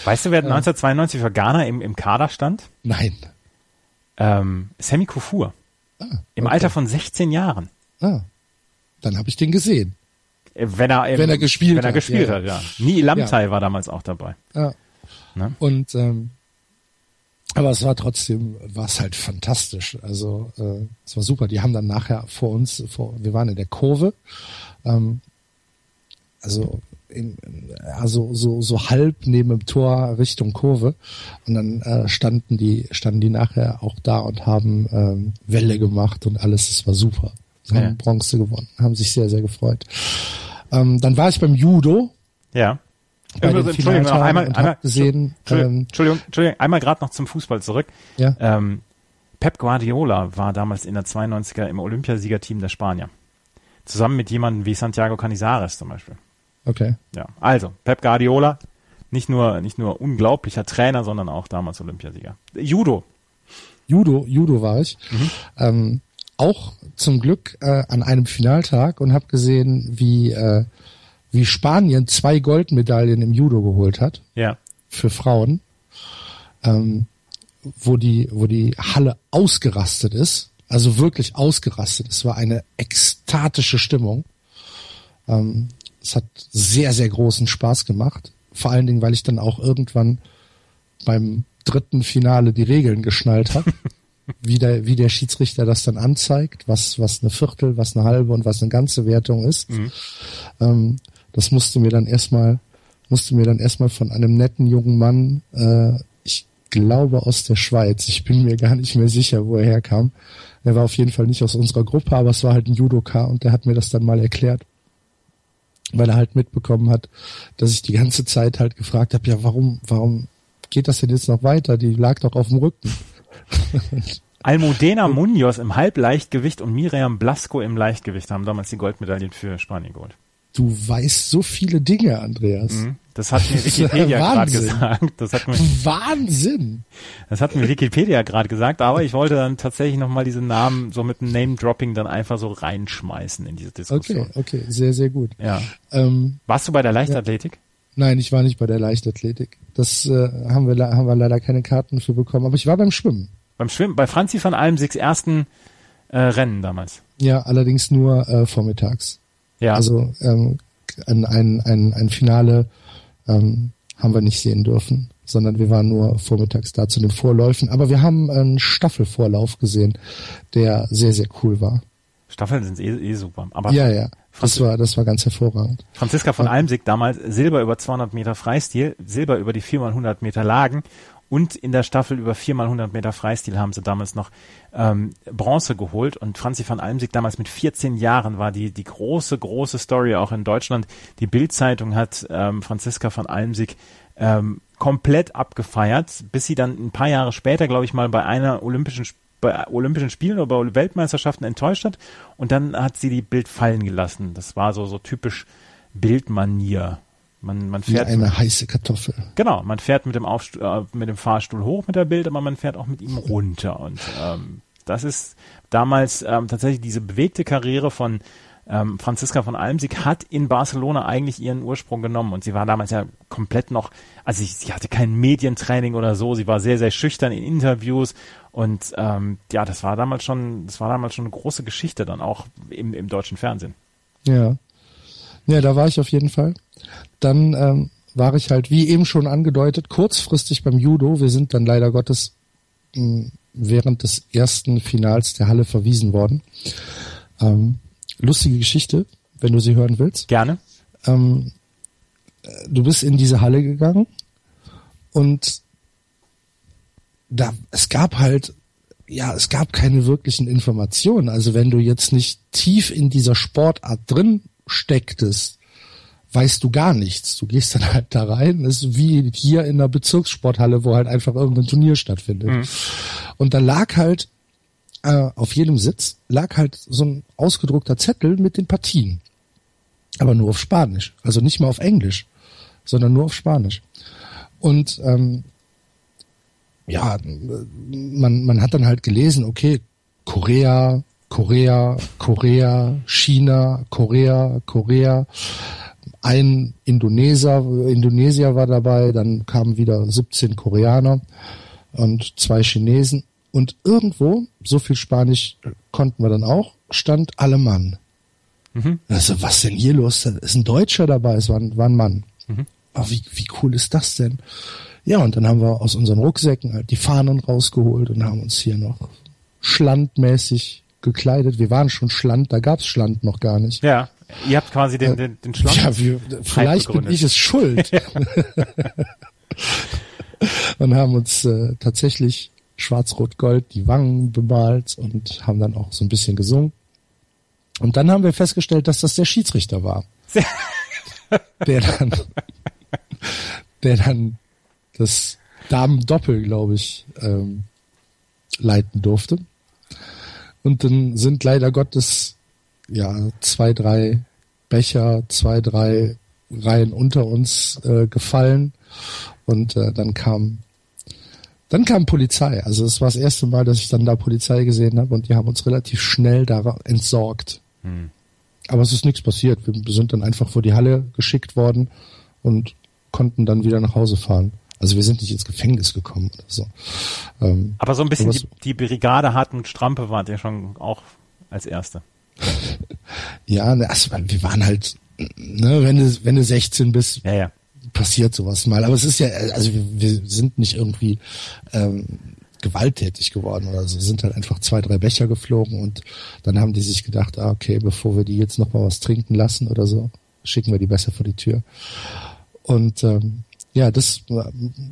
Speaker 2: Weißt du, wer 1992 für Ghana im, im Kader stand?
Speaker 3: Nein.
Speaker 2: Ähm, Sammy Kufur. Im Alter von 16 Jahren.
Speaker 3: Ah, dann habe ich den gesehen.
Speaker 2: Äh, Wenn er, im,
Speaker 3: Wenn er gespielt
Speaker 2: wenn er
Speaker 3: hat,
Speaker 2: gespielt
Speaker 3: ja,
Speaker 2: hat, ja. Nie Lamtai war damals auch dabei.
Speaker 3: Ja.
Speaker 2: Ne?
Speaker 3: Und ähm, aber es war trotzdem, war es halt fantastisch. Also äh, es war super. Die haben dann nachher vor uns, vor, wir waren in der Kurve, ähm, also in, also so so halb neben dem Tor Richtung Kurve und dann äh, standen die standen die nachher auch da und haben ähm, Welle gemacht und alles. Es war super. Sie haben
Speaker 2: Ja.
Speaker 3: Bronze gewonnen, haben sich sehr sehr gefreut. Ähm, dann war ich beim Judo
Speaker 2: Ja.
Speaker 3: bei den
Speaker 2: Entschuldigung, noch einmal, einmal,
Speaker 3: gesehen,
Speaker 2: Entschuldigung,
Speaker 3: ähm,
Speaker 2: Entschuldigung, Entschuldigung, einmal gerade noch zum Fußball zurück.
Speaker 3: ja,
Speaker 2: Ähm, Pep Guardiola war damals in der 92er im Olympiasiegerteam der Spanier. Zusammen mit jemandem wie Santiago Canizares zum Beispiel.
Speaker 3: Okay.
Speaker 2: Ja, also Pep Guardiola, nicht nur nicht nur unglaublicher Trainer, sondern auch damals Olympiasieger. Judo.
Speaker 3: Judo, Judo war ich. Ähm, auch zum Glück äh, an einem Finaltag und habe gesehen, wie, äh, wie Spanien zwei Goldmedaillen im Judo geholt hat
Speaker 2: Ja.
Speaker 3: für Frauen, ähm, wo die, wo die Halle ausgerastet ist, also wirklich ausgerastet. Es war eine ekstatische Stimmung. Ähm, es hat sehr, sehr großen Spaß gemacht. Vor allen Dingen, weil ich dann auch irgendwann beim dritten Finale die Regeln geschnallt habe. wie der, wie der Schiedsrichter das dann anzeigt, was, was eine Viertel, was eine halbe und was eine ganze Wertung ist. Ähm, das musste mir dann erstmal, musste mir dann erstmal von einem netten jungen Mann, äh, ich glaube aus der Schweiz. Ich bin mir gar nicht mehr sicher, wo er herkam. Er war auf jeden Fall nicht aus unserer Gruppe, aber es war halt ein Judoka und der hat mir das dann mal erklärt. Weil er halt mitbekommen hat, dass ich die ganze Zeit halt gefragt habe, ja, warum, warum geht das denn jetzt noch weiter? Die lag doch auf dem Rücken.
Speaker 2: Almudena Munoz im Halbleichtgewicht und Miriam Blasco im Leichtgewicht haben damals die Goldmedaillen für Spanien geholt.
Speaker 3: Du weißt so viele Dinge, Andreas. Mhm.
Speaker 2: Das hat mir Wikipedia gerade gesagt. Das hat mir,
Speaker 3: Wahnsinn!
Speaker 2: Das hat mir Wikipedia gerade gesagt, aber ich wollte dann tatsächlich nochmal diese Namen so mit einem Name-Dropping dann einfach so reinschmeißen in diese Diskussion.
Speaker 3: Okay, okay, sehr, sehr gut.
Speaker 2: Ja. Ähm, Warst du bei der Leichtathletik? Ja.
Speaker 3: Nein, ich war nicht bei der Leichtathletik. Das äh, haben, wir, haben wir leider keine Karten für bekommen, aber ich war beim Schwimmen.
Speaker 2: Beim Schwimmen, bei Franzi von Almsigs ersten äh, Rennen damals.
Speaker 3: Ja, allerdings nur äh, vormittags. Ja. Also ähm, ein, ein, ein, ein Finale ähm, haben wir nicht sehen dürfen, sondern wir waren nur vormittags da zu den Vorläufen. Aber wir haben einen Staffelvorlauf gesehen, der sehr, sehr cool war.
Speaker 2: Staffeln sind eh, eh super.
Speaker 3: Aber ja, ja. Das war, das war ganz hervorragend.
Speaker 2: Franziska von Almsig damals Silber über 200 Meter Freistil, Silber über die 4x100 Meter Lagen und in der Staffel über 4x100 Meter Freistil haben sie damals noch ähm, Bronze geholt. Und Franzi van Almsig damals mit 14 Jahren war die, die große, große Story auch in Deutschland. Die Bildzeitung hat ähm, Franziska van Almsig ähm, komplett abgefeiert, bis sie dann ein paar Jahre später, glaube ich mal, bei einer Olympischen bei Olympischen Spielen oder bei Weltmeisterschaften enttäuscht hat und dann hat sie die Bild fallen gelassen. Das war so so typisch Bildmanier. Man, man fährt
Speaker 3: Wie eine heiße Kartoffel.
Speaker 2: Genau, man fährt mit dem, Aufst äh, mit dem Fahrstuhl hoch mit der Bild, aber man fährt auch mit ihm runter. Und ähm, das ist damals ähm, tatsächlich diese bewegte Karriere von ähm, Franziska von Almsig hat in Barcelona eigentlich ihren Ursprung genommen und sie war damals ja komplett noch, also sie, sie hatte kein Medientraining oder so, sie war sehr, sehr schüchtern in Interviews und ähm, ja, das war damals schon, das war damals schon eine große Geschichte dann auch im, im deutschen Fernsehen.
Speaker 3: Ja. Ja, da war ich auf jeden Fall. Dann ähm, war ich halt, wie eben schon angedeutet, kurzfristig beim Judo. Wir sind dann leider Gottes mh, hm, während des ersten Finals der Halle verwiesen worden. Ähm, lustige Geschichte, wenn du sie hören willst.
Speaker 2: Gerne.
Speaker 3: Ähm, du bist in diese Halle gegangen und da es gab halt ja, es gab keine wirklichen Informationen. Also wenn du jetzt nicht tief in dieser Sportart drin stecktest, weißt du gar nichts. Du gehst dann halt da rein, das ist wie hier in der Bezirkssporthalle, wo halt einfach irgendein Turnier stattfindet. Mhm. Und da lag halt äh, auf jedem Sitz lag halt so ein ausgedruckter Zettel mit den Partien. Aber nur auf Spanisch. Also nicht mal auf Englisch, sondern nur auf Spanisch. Und ähm, ja, man, man hat dann halt gelesen, okay, Korea, Korea, Korea, China, Korea, Korea. Ein Indoneser, Indonesier war dabei, dann kamen wieder 17 Koreaner und zwei Chinesen. Und irgendwo, so viel Spanisch konnten wir dann auch, stand Alemann. Mhm. Also, was denn hier los? Da ist ein Deutscher dabei, es war, ein, war ein Mann. Mhm. Aber wie, wie cool ist das denn? Ja, und dann haben wir aus unseren Rucksäcken halt die Fahnen rausgeholt und haben uns hier noch schlandmäßig gekleidet. Wir waren schon Schland, da gab's Schland noch gar nicht.
Speaker 2: Ja, ihr habt quasi den, den, den Schland. Ja, wir,
Speaker 3: vielleicht bin ich es schuld. und haben uns äh, tatsächlich schwarz-rot-gold die Wangen bemalt und haben dann auch so ein bisschen gesungen. Und dann haben wir festgestellt, dass das der Schiedsrichter war. der dann, der dann das Damen-Doppel, glaube ich, ähm, leiten durfte. Und dann sind leider Gottes ja zwei, drei Becher, zwei, drei Reihen unter uns äh, gefallen und äh, dann kam dann kam Polizei. Also es war das erste Mal, dass ich dann da Polizei gesehen habe und die haben uns relativ schnell da entsorgt. Hm. Aber es ist nichts passiert. Wir sind dann einfach vor die Halle geschickt worden und konnten dann wieder nach Hause fahren. Also wir sind nicht ins Gefängnis gekommen oder so.
Speaker 2: Ähm, aber so ein bisschen die, die Brigade Hartmut Strampe wart ihr schon auch als Erste.
Speaker 3: ja, ne, also wir waren halt, ne, wenn du, wenn du 16 bist,
Speaker 2: ja, ja.
Speaker 3: passiert sowas mal. Aber es ist ja, also wir, wir sind nicht irgendwie ähm, gewalttätig geworden oder so, sind halt einfach zwei, drei Becher geflogen und dann haben die sich gedacht, ah, okay, bevor wir die jetzt noch mal was trinken lassen oder so, schicken wir die besser vor die Tür. Und ähm, Ja, das äh,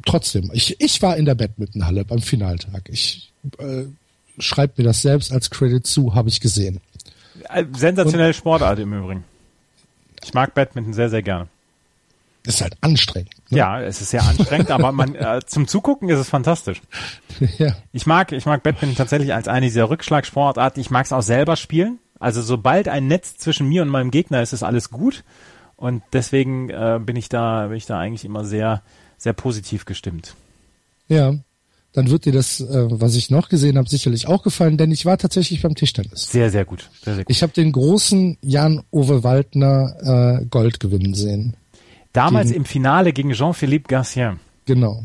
Speaker 3: trotzdem. Ich, ich war in der Badmintonhalle beim Finaltag. Ich äh, schreibe mir das selbst als Credit zu, habe ich gesehen.
Speaker 2: Äh, Sensationelle Sportart im Übrigen. Ich mag Badminton sehr, sehr gerne.
Speaker 3: Ist halt anstrengend. Ne?
Speaker 2: Ja, es ist sehr anstrengend, aber man äh, zum Zugucken ist es fantastisch.
Speaker 3: ja.
Speaker 2: Ich mag, ich mag Badminton tatsächlich als eine dieser Rückschlagsportarten. Ich mag es auch selber spielen. Also sobald ein Netz zwischen mir und meinem Gegner ist, ist alles gut. Und deswegen äh, bin ich da, bin ich da eigentlich immer sehr, sehr positiv gestimmt.
Speaker 3: Ja, dann wird dir das, äh, was ich noch gesehen habe, sicherlich auch gefallen, denn ich war tatsächlich beim Tischtennis.
Speaker 2: Sehr, sehr gut. Sehr, sehr gut.
Speaker 3: Ich habe den großen Jan-Ove Waldner äh, Gold gewinnen sehen.
Speaker 2: Damals gegen, im Finale gegen Jean-Philippe Garcien.
Speaker 3: Genau.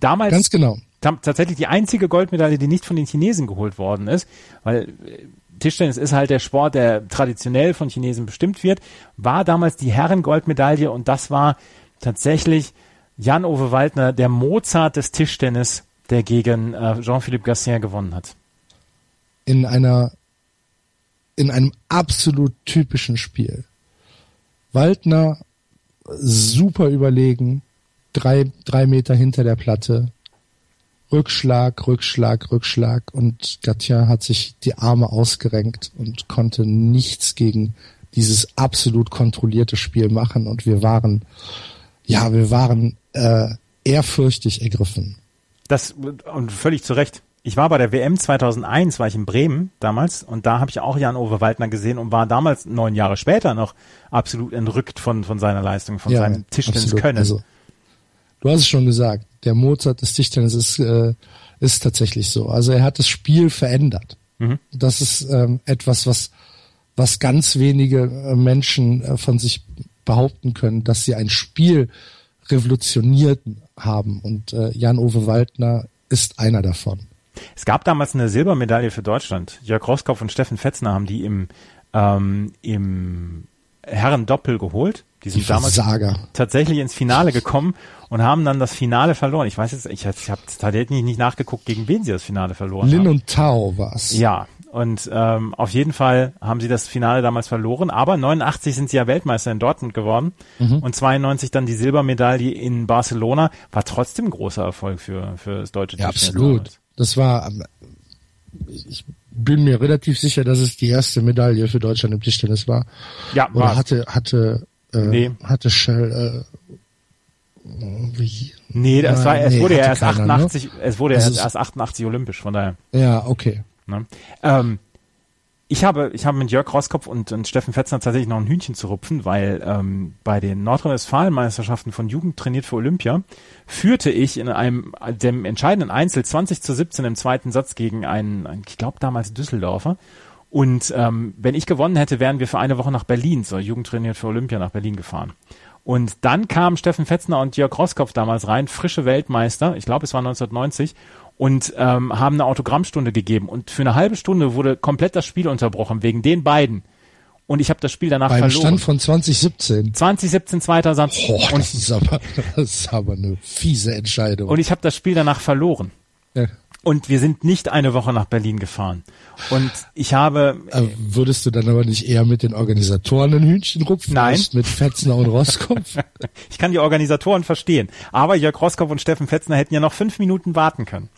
Speaker 2: Damals.
Speaker 3: Ganz genau.
Speaker 2: Tatsächlich die einzige Goldmedaille, die nicht von den Chinesen geholt worden ist, weil äh, Tischtennis ist halt der Sport, der traditionell von Chinesen bestimmt wird, war damals die Herrengoldmedaille und das war tatsächlich Jan-Ove Waldner, der Mozart des Tischtennis, der gegen äh, Jean-Philippe Gassin gewonnen hat.
Speaker 3: In einer, in einem absolut typischen Spiel. Waldner super überlegen, drei, drei Meter hinter der Platte, Rückschlag, Rückschlag, Rückschlag und Gatien hat sich die Arme ausgerenkt und konnte nichts gegen dieses absolut kontrollierte Spiel machen und wir waren, ja, wir waren äh, ehrfürchtig ergriffen.
Speaker 2: Das und völlig zu Recht. Ich war bei der WM 2001, war ich in Bremen damals und da habe ich auch Jan-Ove Waldner gesehen und war damals neun Jahre später noch absolut entrückt von von seiner Leistung, von ja, seinem Tischtennis-Können. Also,
Speaker 3: du hast es schon gesagt der Mozart des Tischtennis ist, äh, ist tatsächlich so. Also er hat das Spiel verändert. Mhm. Das ist ähm, etwas, was, was ganz wenige äh, Menschen äh, von sich behaupten können, dass sie ein Spiel revolutioniert haben. Und äh, Jan-Ove Waldner ist einer davon.
Speaker 2: Es gab damals eine Silbermedaille für Deutschland. Jörg Roskopf und Steffen Fetzner haben die im, ähm, im Herren-Doppel geholt. Die sind die damals tatsächlich ins Finale gekommen und haben dann das Finale verloren. Ich weiß jetzt, ich, ich habe tatsächlich nicht nachgeguckt, gegen wen sie das Finale verloren
Speaker 3: Lin
Speaker 2: haben.
Speaker 3: und Tao war's.
Speaker 2: Ja, und ähm, auf jeden Fall haben sie das Finale damals verloren, aber 89 sind sie ja Weltmeister in Dortmund geworden mhm. und 92 dann die Silbermedaille in Barcelona. War trotzdem großer Erfolg für, für das deutsche Team.
Speaker 3: Ja, absolut. Das war, ähm, ich bin mir relativ sicher, dass es die erste Medaille für Deutschland im Tischtennis war.
Speaker 2: Ja,
Speaker 3: Oder war hatte, hatte, äh, nee. hatte Shell, äh,
Speaker 2: wie? Nee, das war, es nee, wurde ja erst keiner, 88, ne? es wurde ja erst, erst 88 olympisch, von daher.
Speaker 3: Ja, okay.
Speaker 2: Ne? Ähm, ich habe, ich habe mit Jörg Roskopf und, und Steffen Fetzner tatsächlich noch ein Hühnchen zu rupfen, weil ähm, bei den Nordrhein-Westfalen-Meisterschaften von Jugend trainiert für Olympia führte ich in einem dem entscheidenden Einzel 20 zu 17 im zweiten Satz gegen einen, einen ich glaube damals Düsseldorfer. Und ähm, wenn ich gewonnen hätte, wären wir für eine Woche nach Berlin, so Jugend trainiert für Olympia nach Berlin gefahren. Und dann kamen Steffen Fetzner und Jörg Roskopf damals rein, frische Weltmeister, ich glaube es war 1990, und ähm, haben eine Autogrammstunde gegeben. Und für eine halbe Stunde wurde komplett das Spiel unterbrochen, wegen den beiden. Und ich habe das Spiel danach Beim verloren.
Speaker 3: Stand von 2017.
Speaker 2: 2017 zweiter Satz.
Speaker 3: Oh, und das, ist aber, das ist aber eine fiese Entscheidung.
Speaker 2: Und ich habe das Spiel danach verloren. Ja. Und wir sind nicht eine Woche nach Berlin gefahren. Und ich habe.
Speaker 3: Äh, würdest du dann aber nicht eher mit den Organisatoren ein Hühnchen rupfen?
Speaker 2: Nein.
Speaker 3: Mit Fetzner und Roskopf?
Speaker 2: ich kann die Organisatoren verstehen. Aber Jörg Roskopf und Steffen Fetzner hätten ja noch fünf Minuten warten können.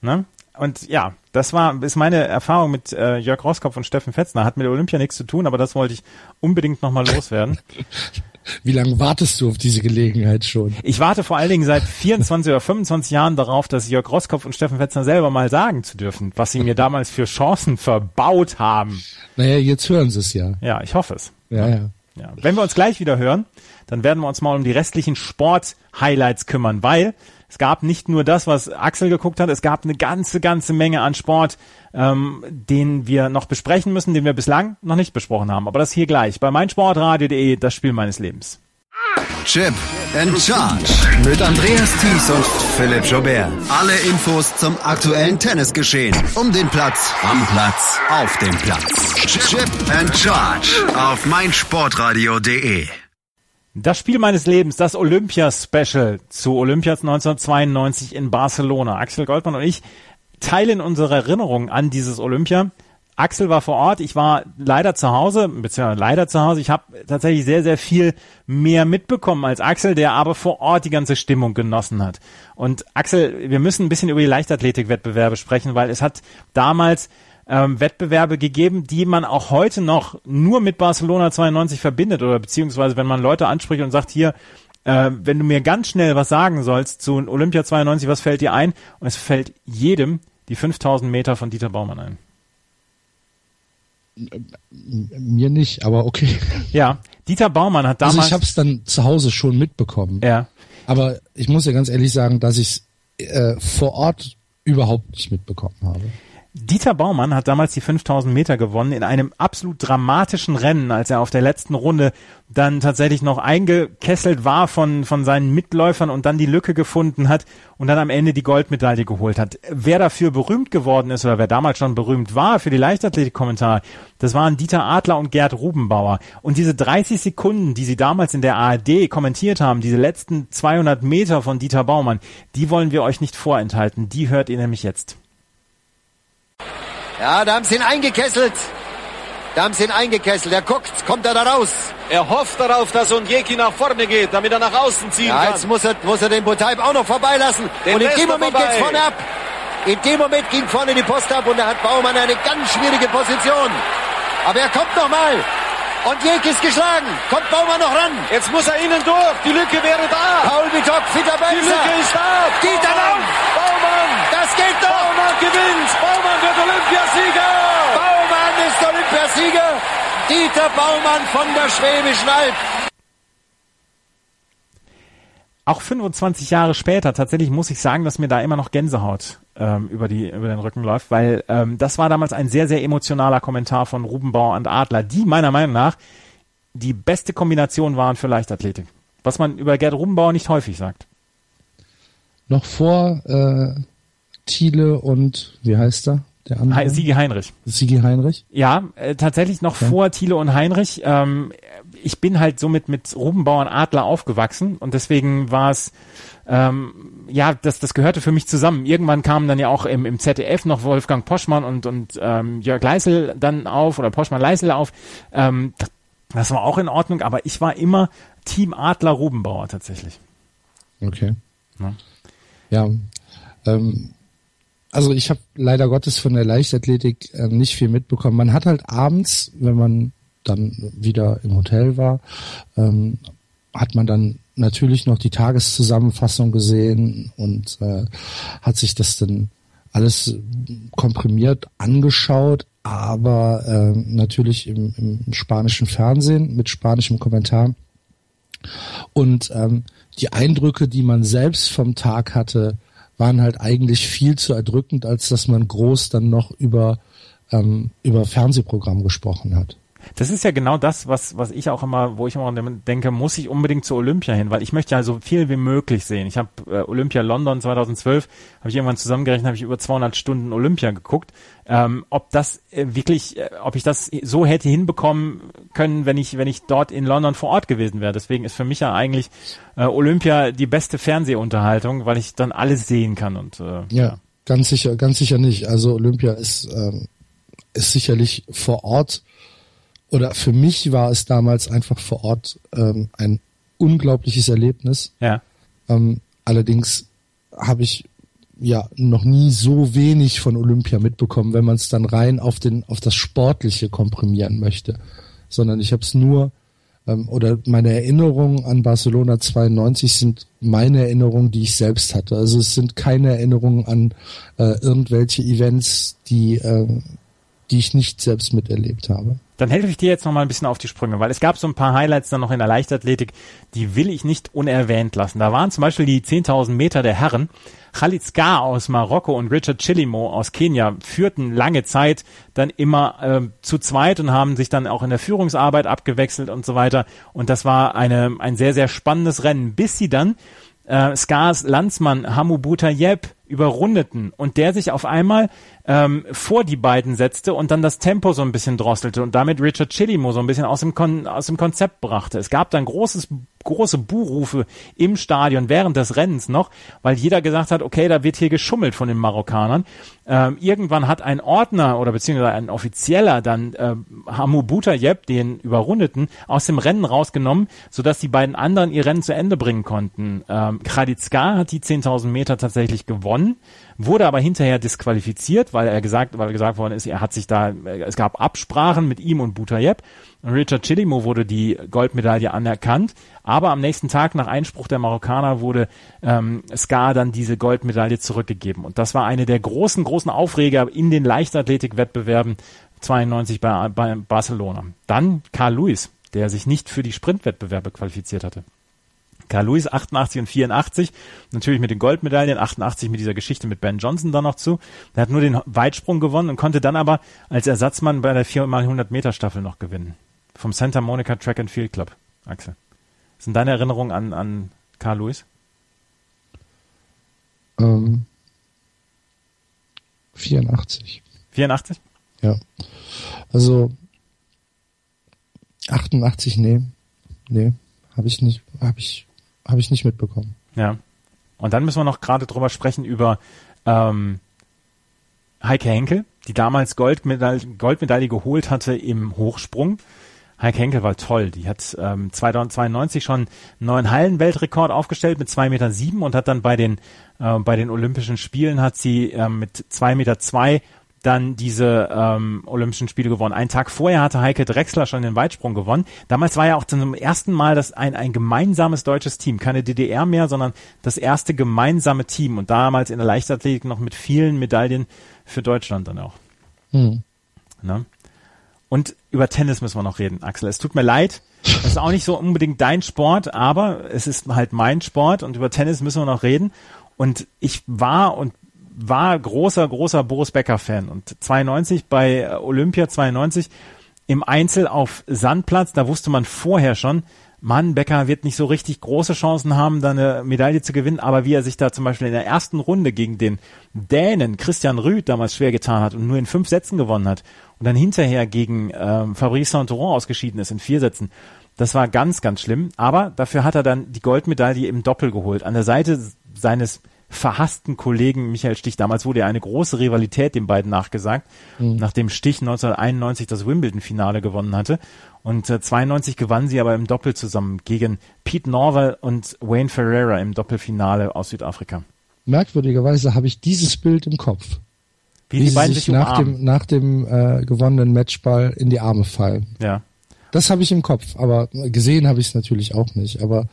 Speaker 2: Ne? Und ja, das war ist meine Erfahrung mit äh, Jörg Roskopf und Steffen Fetzner. Hat mit der Olympia nichts zu tun, aber das wollte ich unbedingt nochmal loswerden.
Speaker 3: Wie lange wartest du auf diese Gelegenheit schon?
Speaker 2: Ich warte vor allen Dingen seit 24 oder 25 Jahren darauf, dass Jörg Roskopf und Steffen Fetzner selber mal sagen zu dürfen, was sie mir damals für Chancen verbaut haben.
Speaker 3: Naja, jetzt hören sie es ja.
Speaker 2: Ja, ich hoffe es.
Speaker 3: Ja, ja.
Speaker 2: Ja. Wenn wir uns gleich wieder hören, dann werden wir uns mal um die restlichen Sport-Highlights kümmern, weil es gab nicht nur das, was Axel geguckt hat, es gab eine ganze, ganze Menge an Sport, ähm, den wir noch besprechen müssen, den wir bislang noch nicht besprochen haben. Aber das hier gleich bei meinsportradio.de, das Spiel meines Lebens.
Speaker 1: Chip and Charge mit Andreas Thies und Philipp Jobert. Alle Infos zum aktuellen Tennisgeschehen. Um den Platz, am Platz, auf dem Platz. Chip and Charge auf meinsportradio.de.
Speaker 2: Das Spiel meines Lebens, das Olympia-Special zu Olympias 1992 in Barcelona. Axel Goldmann und ich teilen unsere Erinnerungen an dieses Olympia Axel war vor Ort, ich war leider zu Hause, beziehungsweise leider zu Hause. Ich habe tatsächlich sehr, sehr viel mehr mitbekommen als Axel, der aber vor Ort die ganze Stimmung genossen hat. Und Axel, wir müssen ein bisschen über die Leichtathletikwettbewerbe sprechen, weil es hat damals ähm, Wettbewerbe gegeben, die man auch heute noch nur mit Barcelona 92 verbindet oder beziehungsweise wenn man Leute anspricht und sagt, hier, äh, wenn du mir ganz schnell was sagen sollst zu Olympia 92, was fällt dir ein? Und es fällt jedem die 5000 Meter von Dieter Baumann ein.
Speaker 3: Mir nicht, aber okay.
Speaker 2: Ja, Dieter Baumann hat damals.
Speaker 3: Also ich habe es dann zu Hause schon mitbekommen.
Speaker 2: Ja.
Speaker 3: Aber ich muss ja ganz ehrlich sagen, dass ich es äh, vor Ort überhaupt nicht mitbekommen habe.
Speaker 2: Dieter Baumann hat damals die 5000 Meter gewonnen in einem absolut dramatischen Rennen, als er auf der letzten Runde dann tatsächlich noch eingekesselt war von, von seinen Mitläufern und dann die Lücke gefunden hat und dann am Ende die Goldmedaille geholt hat. Wer dafür berühmt geworden ist oder wer damals schon berühmt war für die Leichtathletik-Kommentare, das waren Dieter Adler und Gerd Rubenbauer. Und diese 30 Sekunden, die sie damals in der ARD kommentiert haben, diese letzten 200 Meter von Dieter Baumann, die wollen wir euch nicht vorenthalten. Die hört ihr nämlich jetzt.
Speaker 4: Ja, da haben sie ihn eingekesselt. Da haben sie ihn eingekesselt. Er guckt, kommt er da raus.
Speaker 5: Er hofft darauf, dass Onjeki nach vorne geht, damit er nach außen ziehen
Speaker 4: ja,
Speaker 5: kann.
Speaker 4: jetzt muss er, muss er den Botaib auch noch vorbeilassen.
Speaker 5: Den
Speaker 4: und in dem
Speaker 5: er
Speaker 4: Moment
Speaker 5: vorbei.
Speaker 4: geht's vorne ab. In dem Moment ging vorne die Post ab und da hat Baumann eine ganz schwierige Position. Aber er kommt noch mal. Und Jek ist geschlagen. Kommt Baumann noch ran.
Speaker 5: Jetzt muss er innen durch. Die Lücke wäre da.
Speaker 4: Paul Bitok, fitter
Speaker 5: Die
Speaker 4: Beißer.
Speaker 5: Lücke ist da.
Speaker 4: Dieter
Speaker 5: Baumann.
Speaker 4: Lauf.
Speaker 5: Baumann.
Speaker 4: Das geht doch.
Speaker 5: Baumann gewinnt. Baumann wird Olympiasieger.
Speaker 4: Baumann ist Olympiasieger. Dieter Baumann von der Schwäbischen Alb.
Speaker 2: Auch 25 Jahre später, tatsächlich muss ich sagen, dass mir da immer noch Gänsehaut ähm, über, die, über den Rücken läuft, weil ähm, das war damals ein sehr, sehr emotionaler Kommentar von Rubenbauer und Adler, die meiner Meinung nach die beste Kombination waren für Leichtathletik. Was man über Gerd Rubenbauer nicht häufig sagt.
Speaker 3: Noch vor äh, Thiele und wie heißt er? Der andere?
Speaker 2: Hei- Sigi Heinrich.
Speaker 3: Sigi Heinrich.
Speaker 2: Ja, äh, tatsächlich noch vor Thiele und Heinrich. Ähm, ich bin halt somit mit Rubenbauer und Adler aufgewachsen und deswegen war es, ähm, ja, das, das gehörte für mich zusammen. Irgendwann kamen dann ja auch im, im ZDF noch Wolfgang Poschmann und, und ähm, Jörg Leisel dann auf oder Poschmann Leisel auf. Ähm, das, das war auch in Ordnung, aber ich war immer Team Adler Rubenbauer tatsächlich.
Speaker 3: Okay.
Speaker 2: Ja.
Speaker 3: Ja. Ähm, also ich habe leider Gottes von der Leichtathletik äh, nicht viel mitbekommen. Man hat halt abends, wenn man dann wieder im Hotel war, ähm, hat man dann natürlich noch die Tageszusammenfassung gesehen und äh, hat sich das dann alles komprimiert angeschaut, aber äh, natürlich im, im spanischen Fernsehen mit spanischem Kommentar. Und ähm, die Eindrücke, die man selbst vom Tag hatte, waren halt eigentlich viel zu erdrückend, als dass man groß dann noch über ähm, über Fernsehprogramm gesprochen hat.
Speaker 2: Das ist ja genau das, was, was ich auch immer, wo ich immer denke, muss ich unbedingt zu Olympia hin, weil ich möchte ja so viel wie möglich sehen. Ich habe äh, Olympia London 2012, habe ich irgendwann zusammengerechnet, habe ich über 200 Stunden Olympia geguckt. Ähm, ob das äh, wirklich, äh, ob ich das so hätte hinbekommen können, wenn ich, wenn ich dort in London vor Ort gewesen wäre. Deswegen ist für mich ja eigentlich äh, Olympia die beste Fernsehunterhaltung, weil ich dann alles sehen kann und äh,
Speaker 3: Ja, ganz sicher, ganz sicher nicht. Also Olympia ist ähm, ist sicherlich vor Ort oder für mich war es damals einfach vor Ort ähm, ein unglaubliches Erlebnis.
Speaker 2: ja.
Speaker 3: Ähm, allerdings habe ich ja noch nie so wenig von Olympia mitbekommen, wenn man es dann rein auf den auf das Sportliche komprimieren möchte, sondern ich habe es nur ähm, oder meine Erinnerungen an Barcelona 92 sind meine Erinnerungen, die ich selbst hatte. Also es sind keine Erinnerungen an äh, irgendwelche Events, die äh, die ich nicht selbst miterlebt habe.
Speaker 2: Dann helfe ich dir jetzt noch mal ein bisschen auf die Sprünge, weil es gab so ein paar Highlights dann noch in der Leichtathletik, die will ich nicht unerwähnt lassen. Da waren zum Beispiel die 10.000 Meter der Herren. Khalid Skar aus Marokko und Richard Chilimo aus Kenia führten lange Zeit dann immer äh, zu zweit und haben sich dann auch in der Führungsarbeit abgewechselt und so weiter. Und das war eine, ein sehr, sehr spannendes Rennen, bis sie dann äh, Skars Landsmann Hamu Butayeb überrundeten und der sich auf einmal ähm, vor die beiden setzte und dann das Tempo so ein bisschen drosselte und damit Richard Chilimo so ein bisschen aus dem, Kon aus dem Konzept brachte. Es gab dann großes große Buhrufe im Stadion während des Rennens noch, weil jeder gesagt hat, okay, da wird hier geschummelt von den Marokkanern. Ähm, irgendwann hat ein Ordner oder beziehungsweise ein Offizieller dann äh, Hamu Butayeb, den Überrundeten, aus dem Rennen rausgenommen, sodass die beiden anderen ihr Rennen zu Ende bringen konnten. Ähm, Kraditska hat die 10.000 Meter tatsächlich gewonnen, wurde aber hinterher disqualifiziert, weil er gesagt, weil gesagt worden ist, er hat sich da, es gab Absprachen mit ihm und Butayeb. Richard Chilimo wurde die Goldmedaille anerkannt, aber am nächsten Tag nach Einspruch der Marokkaner wurde ähm, Ska dann diese Goldmedaille zurückgegeben. Und das war eine der großen, großen Aufreger in den Leichtathletikwettbewerben 92 bei, bei Barcelona. Dann Carl Lewis, der sich nicht für die Sprintwettbewerbe qualifiziert hatte. Carl Lewis 88 und 84, natürlich mit den Goldmedaillen, 88 mit dieser Geschichte mit Ben Johnson dann noch zu. Der hat nur den Weitsprung gewonnen und konnte dann aber als Ersatzmann bei der 4x100 Meter Staffel noch gewinnen. Vom Santa Monica Track and Field Club. Axel. Was sind deine Erinnerungen an, an Carl Lewis?
Speaker 3: Ähm, 84.
Speaker 2: 84?
Speaker 3: Ja. Also 88, nee. Nee, habe ich nicht, habe ich, habe ich nicht mitbekommen.
Speaker 2: Ja. Und dann müssen wir noch gerade drüber sprechen über ähm, Heike Henkel, die damals Goldmedaille, Goldmedaille geholt hatte im Hochsprung. Heike Henkel war toll. Die hat ähm, 2092 schon einen neuen Hallenweltrekord aufgestellt mit zwei Meter sieben und hat dann bei den äh, bei den Olympischen Spielen hat sie äh, mit zwei Meter zwei dann diese ähm, Olympischen Spiele gewonnen. Einen Tag vorher hatte Heike Drechsler schon den Weitsprung gewonnen. Damals war ja auch zum ersten Mal das ein, ein gemeinsames deutsches Team, keine DDR mehr, sondern das erste gemeinsame Team und damals in der Leichtathletik noch mit vielen Medaillen für Deutschland dann auch.
Speaker 3: Hm.
Speaker 2: Ne? Und über Tennis müssen wir noch reden, Axel. Es tut mir leid. Das ist auch nicht so unbedingt dein Sport, aber es ist halt mein Sport und über Tennis müssen wir noch reden. Und ich war und war großer, großer Boris Becker Fan und 92 bei Olympia 92 im Einzel auf Sandplatz, da wusste man vorher schon, Mann, Becker wird nicht so richtig große Chancen haben, da eine Medaille zu gewinnen, aber wie er sich da zum Beispiel in der ersten Runde gegen den Dänen Christian Rüth damals schwer getan hat und nur in fünf Sätzen gewonnen hat und dann hinterher gegen ähm, Fabrice Saint-Laurent ausgeschieden ist in vier Sätzen, das war ganz, ganz schlimm. Aber dafür hat er dann die Goldmedaille im Doppel geholt. An der Seite seines verhassten Kollegen Michael Stich. Damals wurde ja eine große Rivalität den beiden nachgesagt, mhm. nachdem Stich 1991 das Wimbledon-Finale gewonnen hatte. Und äh, 92 gewann sie aber im Doppel zusammen gegen Pete Norwell und Wayne Ferreira im Doppelfinale aus Südafrika.
Speaker 3: Merkwürdigerweise habe ich dieses Bild im Kopf.
Speaker 2: Wie, wie die beiden
Speaker 3: sich nach dem, nach dem äh, gewonnenen Matchball in die Arme fallen.
Speaker 2: Ja.
Speaker 3: Das habe ich im Kopf, aber gesehen habe ich es natürlich auch nicht. Aber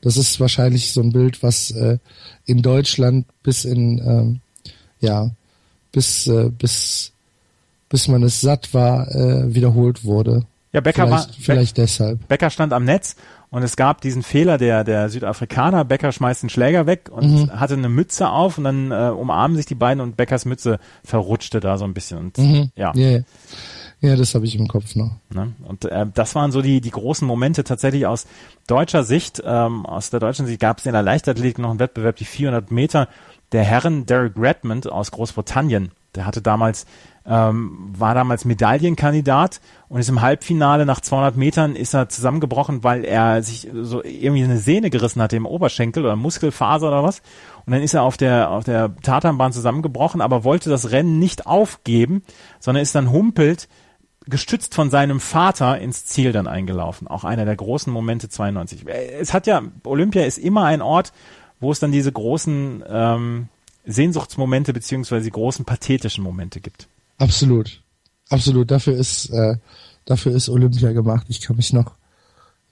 Speaker 3: das ist wahrscheinlich so ein Bild, was äh, in Deutschland bis in ähm, ja bis äh, bis bis man es satt war äh, wiederholt wurde.
Speaker 2: Ja, Becker
Speaker 3: vielleicht,
Speaker 2: war
Speaker 3: vielleicht Be deshalb.
Speaker 2: Becker stand am Netz und es gab diesen Fehler der der Südafrikaner. Becker schmeißt den Schläger weg und mhm. hatte eine Mütze auf und dann äh, umarmen sich die beiden und Beckers Mütze verrutschte da so ein bisschen und
Speaker 3: mhm.
Speaker 2: ja.
Speaker 3: Yeah. Ja, das habe ich im Kopf noch.
Speaker 2: Ne? Und äh, das waren so die die großen Momente tatsächlich aus deutscher Sicht. Ähm, aus der deutschen Sicht gab es in der Leichtathletik noch einen Wettbewerb, die 400 Meter. Der Herren Derek Redmond aus Großbritannien, der hatte damals ähm, war damals Medaillenkandidat und ist im Halbfinale nach 200 Metern ist er zusammengebrochen, weil er sich so irgendwie eine Sehne gerissen hatte im Oberschenkel oder Muskelfaser oder was. Und dann ist er auf der auf der Tatanbahn zusammengebrochen, aber wollte das Rennen nicht aufgeben, sondern ist dann humpelt gestützt von seinem Vater ins Ziel dann eingelaufen. Auch einer der großen Momente 92. Es hat ja, Olympia ist immer ein Ort, wo es dann diese großen ähm, Sehnsuchtsmomente beziehungsweise die großen pathetischen Momente gibt.
Speaker 3: Absolut. Absolut. Dafür ist, äh, dafür ist Olympia gemacht. Ich kann mich noch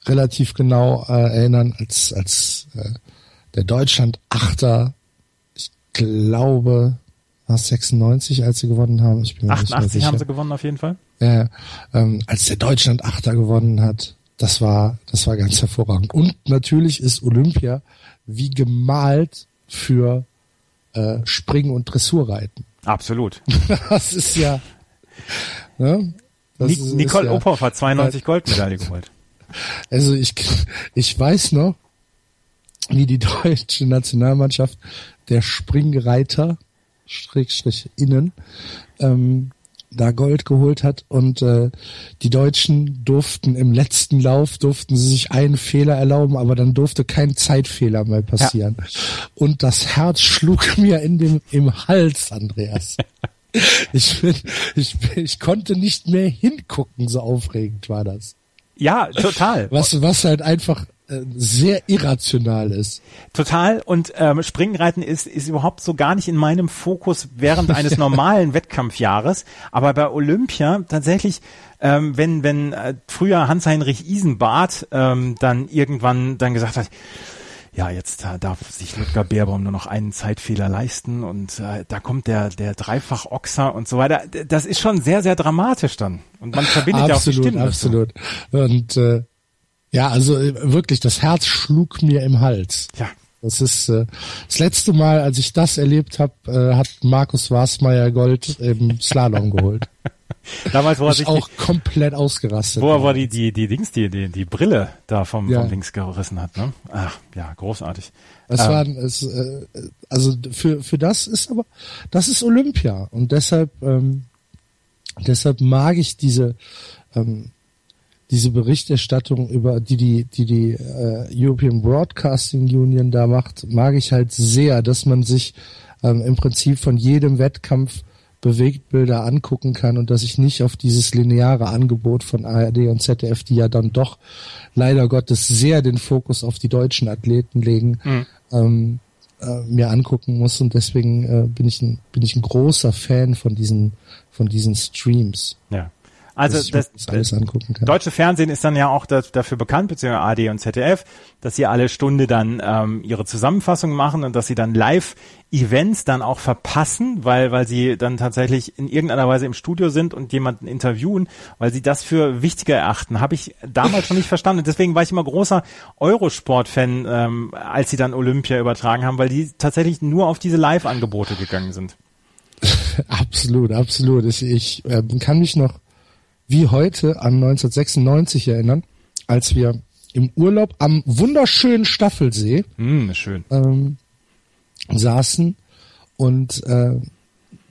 Speaker 3: relativ genau äh, erinnern, als, als äh, der Deutschland Achter, ich glaube, war 96, als sie gewonnen haben. Ich bin mir
Speaker 2: 88
Speaker 3: nicht mehr sicher.
Speaker 2: haben sie gewonnen auf jeden Fall.
Speaker 3: Ja, ähm, als der Deutschland Achter gewonnen hat, das war, das war ganz hervorragend. Und natürlich ist Olympia wie gemalt für äh, Springen und Dressurreiten.
Speaker 2: Absolut.
Speaker 3: Das ist ja. Ne? Das
Speaker 2: Nic
Speaker 3: ist,
Speaker 2: Nicole
Speaker 3: ist ja,
Speaker 2: Ophoff hat 92 Goldmedaille geholt.
Speaker 3: Also ich, ich weiß noch, wie die deutsche Nationalmannschaft der Springreiter, Schrägstrich innen, ähm, da Gold geholt hat und äh, die Deutschen durften im letzten Lauf durften sie sich einen Fehler erlauben, aber dann durfte kein Zeitfehler mehr passieren. Ja. Und das Herz schlug mir in dem im Hals, Andreas. ich bin, ich bin, ich konnte nicht mehr hingucken, so aufregend war das.
Speaker 2: Ja, total.
Speaker 3: Was was halt einfach sehr irrational ist.
Speaker 2: Total und ähm, Springreiten ist ist überhaupt so gar nicht in meinem Fokus während eines normalen Wettkampfjahres, aber bei Olympia tatsächlich ähm, wenn wenn äh, früher Hans-Heinrich Isenbart ähm, dann irgendwann dann gesagt hat ja, jetzt äh, darf sich Ludger Beerbaum nur noch einen Zeitfehler leisten und äh, da kommt der der Dreifach-Ochser und so weiter. Das ist schon sehr, sehr dramatisch dann. Und man verbindet
Speaker 3: absolut,
Speaker 2: ja auch die Stimmen.
Speaker 3: Absolut, absolut. Und äh, ja, also äh, wirklich, das Herz schlug mir im Hals.
Speaker 2: Ja.
Speaker 3: Das ist äh, das letzte Mal, als ich das erlebt habe, äh, hat Markus Wasmeier Gold im Slalom geholt.
Speaker 2: Damals war
Speaker 3: ich auch die, komplett ausgerastet.
Speaker 2: Wo er war die die die Dings die die die Brille da vom ja. vom Links gerissen hat, ne? Ach, ja, großartig.
Speaker 3: Es ähm, war es, äh, also für für das ist aber das ist Olympia und deshalb ähm, deshalb mag ich diese ähm, diese Berichterstattung über die die die die äh, European Broadcasting Union da macht, mag ich halt sehr, dass man sich ähm, im Prinzip von jedem Wettkampf Bewegtbilder angucken kann und dass ich nicht auf dieses lineare Angebot von ARD und ZDF, die ja dann doch leider Gottes sehr den Fokus auf die deutschen Athleten legen, mhm. ähm, äh, mir angucken muss und deswegen äh, bin ich ein bin ich ein großer Fan von diesen von diesen Streams.
Speaker 2: Ja. Also das, das, alles angucken kann. deutsche Fernsehen ist dann ja auch das, dafür bekannt, beziehungsweise AD und ZDF, dass sie alle Stunde dann ähm, ihre Zusammenfassung machen und dass sie dann Live-Events dann auch verpassen, weil, weil sie dann tatsächlich in irgendeiner Weise im Studio sind und jemanden interviewen, weil sie das für wichtiger erachten. Habe ich damals schon nicht verstanden. Und deswegen war ich immer großer Eurosport-Fan, ähm, als sie dann Olympia übertragen haben, weil die tatsächlich nur auf diese Live-Angebote gegangen sind.
Speaker 3: absolut, absolut. Ich, ich äh, kann mich noch wie heute an 1996 erinnern, als wir im Urlaub am wunderschönen Staffelsee
Speaker 2: mm, schön.
Speaker 3: Ähm, saßen und äh,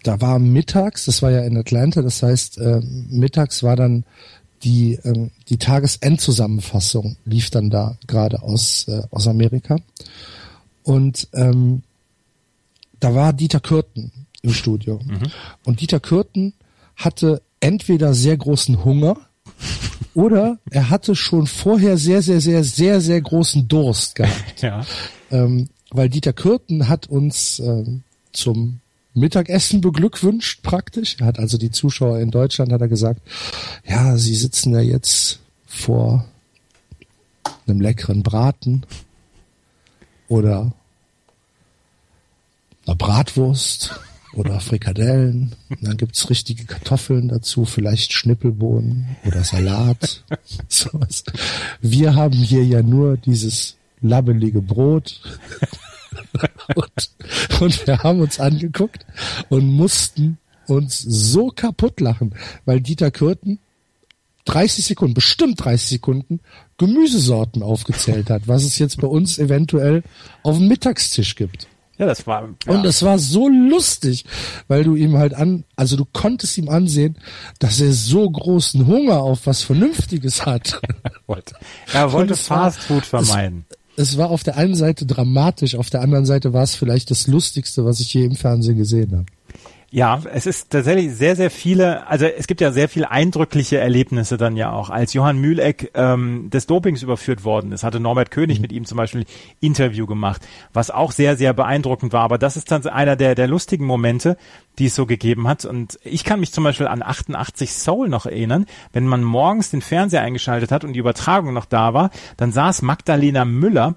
Speaker 3: da war mittags, das war ja in Atlanta, das heißt äh, mittags war dann die äh, die Tagesendzusammenfassung lief dann da gerade aus äh, aus Amerika und ähm, da war Dieter Kürten im Studio mhm. und Dieter Kürten hatte entweder sehr großen Hunger oder er hatte schon vorher sehr, sehr, sehr, sehr, sehr großen Durst gehabt.
Speaker 2: Ja.
Speaker 3: Ähm, weil Dieter Kürten hat uns ähm, zum Mittagessen beglückwünscht praktisch. Er hat also die Zuschauer in Deutschland, hat er gesagt, ja, sie sitzen ja jetzt vor einem leckeren Braten oder einer Bratwurst oder Frikadellen. Und dann gibt's richtige Kartoffeln dazu, vielleicht Schnippelbohnen oder Salat. sowas. Wir haben hier ja nur dieses labbelige Brot. und, und wir haben uns angeguckt und mussten uns so kaputt lachen, weil Dieter Kürten 30 Sekunden, bestimmt 30 Sekunden Gemüsesorten aufgezählt hat, was es jetzt bei uns eventuell auf dem Mittagstisch gibt.
Speaker 2: Ja, das war.
Speaker 3: Ja. Und das war so lustig, weil du ihm halt an, also du konntest ihm ansehen, dass er so großen Hunger auf was Vernünftiges hat.
Speaker 2: er wollte Fast Food vermeiden.
Speaker 3: Es, es, war auf der einen Seite dramatisch, auf der anderen Seite war es vielleicht das Lustigste, was ich je im Fernsehen gesehen habe.
Speaker 2: Ja, es ist tatsächlich sehr, sehr viele, also es gibt ja sehr viele eindrückliche Erlebnisse dann ja auch. Als Johann Mühleck ähm, des Dopings überführt worden ist, hatte Norbert König mhm. mit ihm zum Beispiel Interview gemacht, was auch sehr, sehr beeindruckend war. Aber das ist dann einer der, der lustigen Momente, die es so gegeben hat. Und ich kann mich zum Beispiel an 88 Soul noch erinnern, wenn man morgens den Fernseher eingeschaltet hat und die Übertragung noch da war, dann saß Magdalena Müller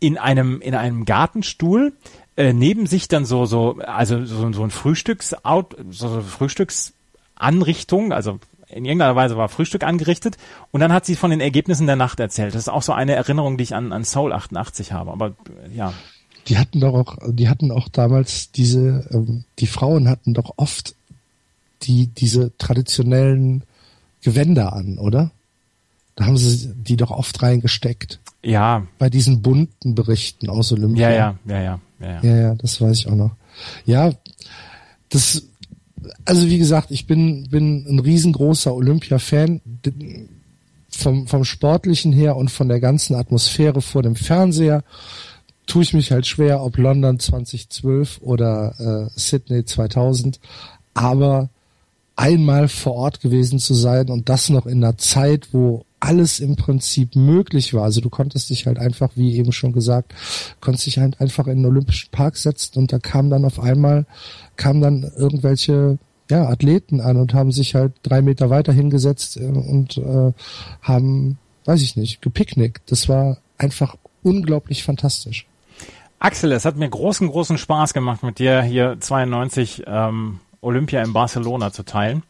Speaker 2: in einem, in einem Gartenstuhl äh, neben sich dann so so also so, so ein Frühstücksout so, so Frühstücksanrichtung, also in irgendeiner Weise war Frühstück angerichtet und dann hat sie von den Ergebnissen der Nacht erzählt. Das ist auch so eine Erinnerung, die ich an, an Soul 88 habe. Aber ja.
Speaker 3: Die hatten doch auch, die hatten auch damals diese, ähm, die Frauen hatten doch oft die diese traditionellen Gewänder an, oder? Da haben sie die doch oft reingesteckt.
Speaker 2: Ja.
Speaker 3: Bei diesen bunten Berichten aus Olympia.
Speaker 2: Ja, ja, ja,
Speaker 3: ja. Ja, ja, das weiß ich auch noch. Ja, das, also wie gesagt, ich bin, bin ein riesengroßer Olympia-Fan vom, vom Sportlichen her und von der ganzen Atmosphäre vor dem Fernseher tue ich mich halt schwer, ob London 2012 oder äh, Sydney 2000, aber einmal vor Ort gewesen zu sein und das noch in einer Zeit, wo alles im Prinzip möglich war. Also du konntest dich halt einfach, wie eben schon gesagt, konntest dich halt einfach in den Olympischen Park setzen und da kam dann auf einmal, kamen dann irgendwelche ja, Athleten an und haben sich halt drei Meter weiter hingesetzt äh, und äh, haben, weiß ich nicht, gepicknickt. Das war einfach unglaublich fantastisch.
Speaker 2: Axel, es hat mir großen, großen Spaß gemacht, mit dir hier 92 ähm, Olympia in Barcelona zu teilen.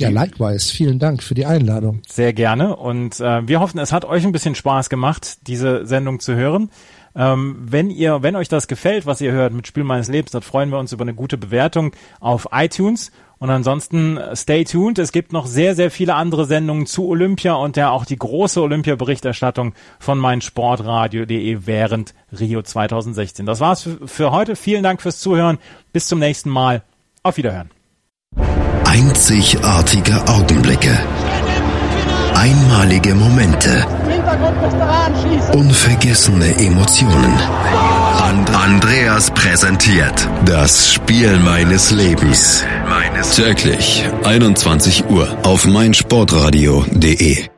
Speaker 3: Ja, likewise. Vielen Dank für die Einladung.
Speaker 2: Sehr gerne. Und äh, wir hoffen, es hat euch ein bisschen Spaß gemacht, diese Sendung zu hören. Ähm, wenn ihr, wenn euch das gefällt, was ihr hört mit Spiel meines Lebens, dann freuen wir uns über eine gute Bewertung auf iTunes. Und ansonsten stay tuned. Es gibt noch sehr, sehr viele andere Sendungen zu Olympia und ja auch die große Olympia-Berichterstattung von meinsportradio.de während Rio 2016. Das war's für, für heute. Vielen Dank fürs Zuhören. Bis zum nächsten Mal. Auf Wiederhören.
Speaker 1: Einzigartige Augenblicke. Einmalige Momente. Unvergessene Emotionen. And Andreas präsentiert das Spiel meines Lebens. Täglich 21 Uhr auf meinsportradio.de.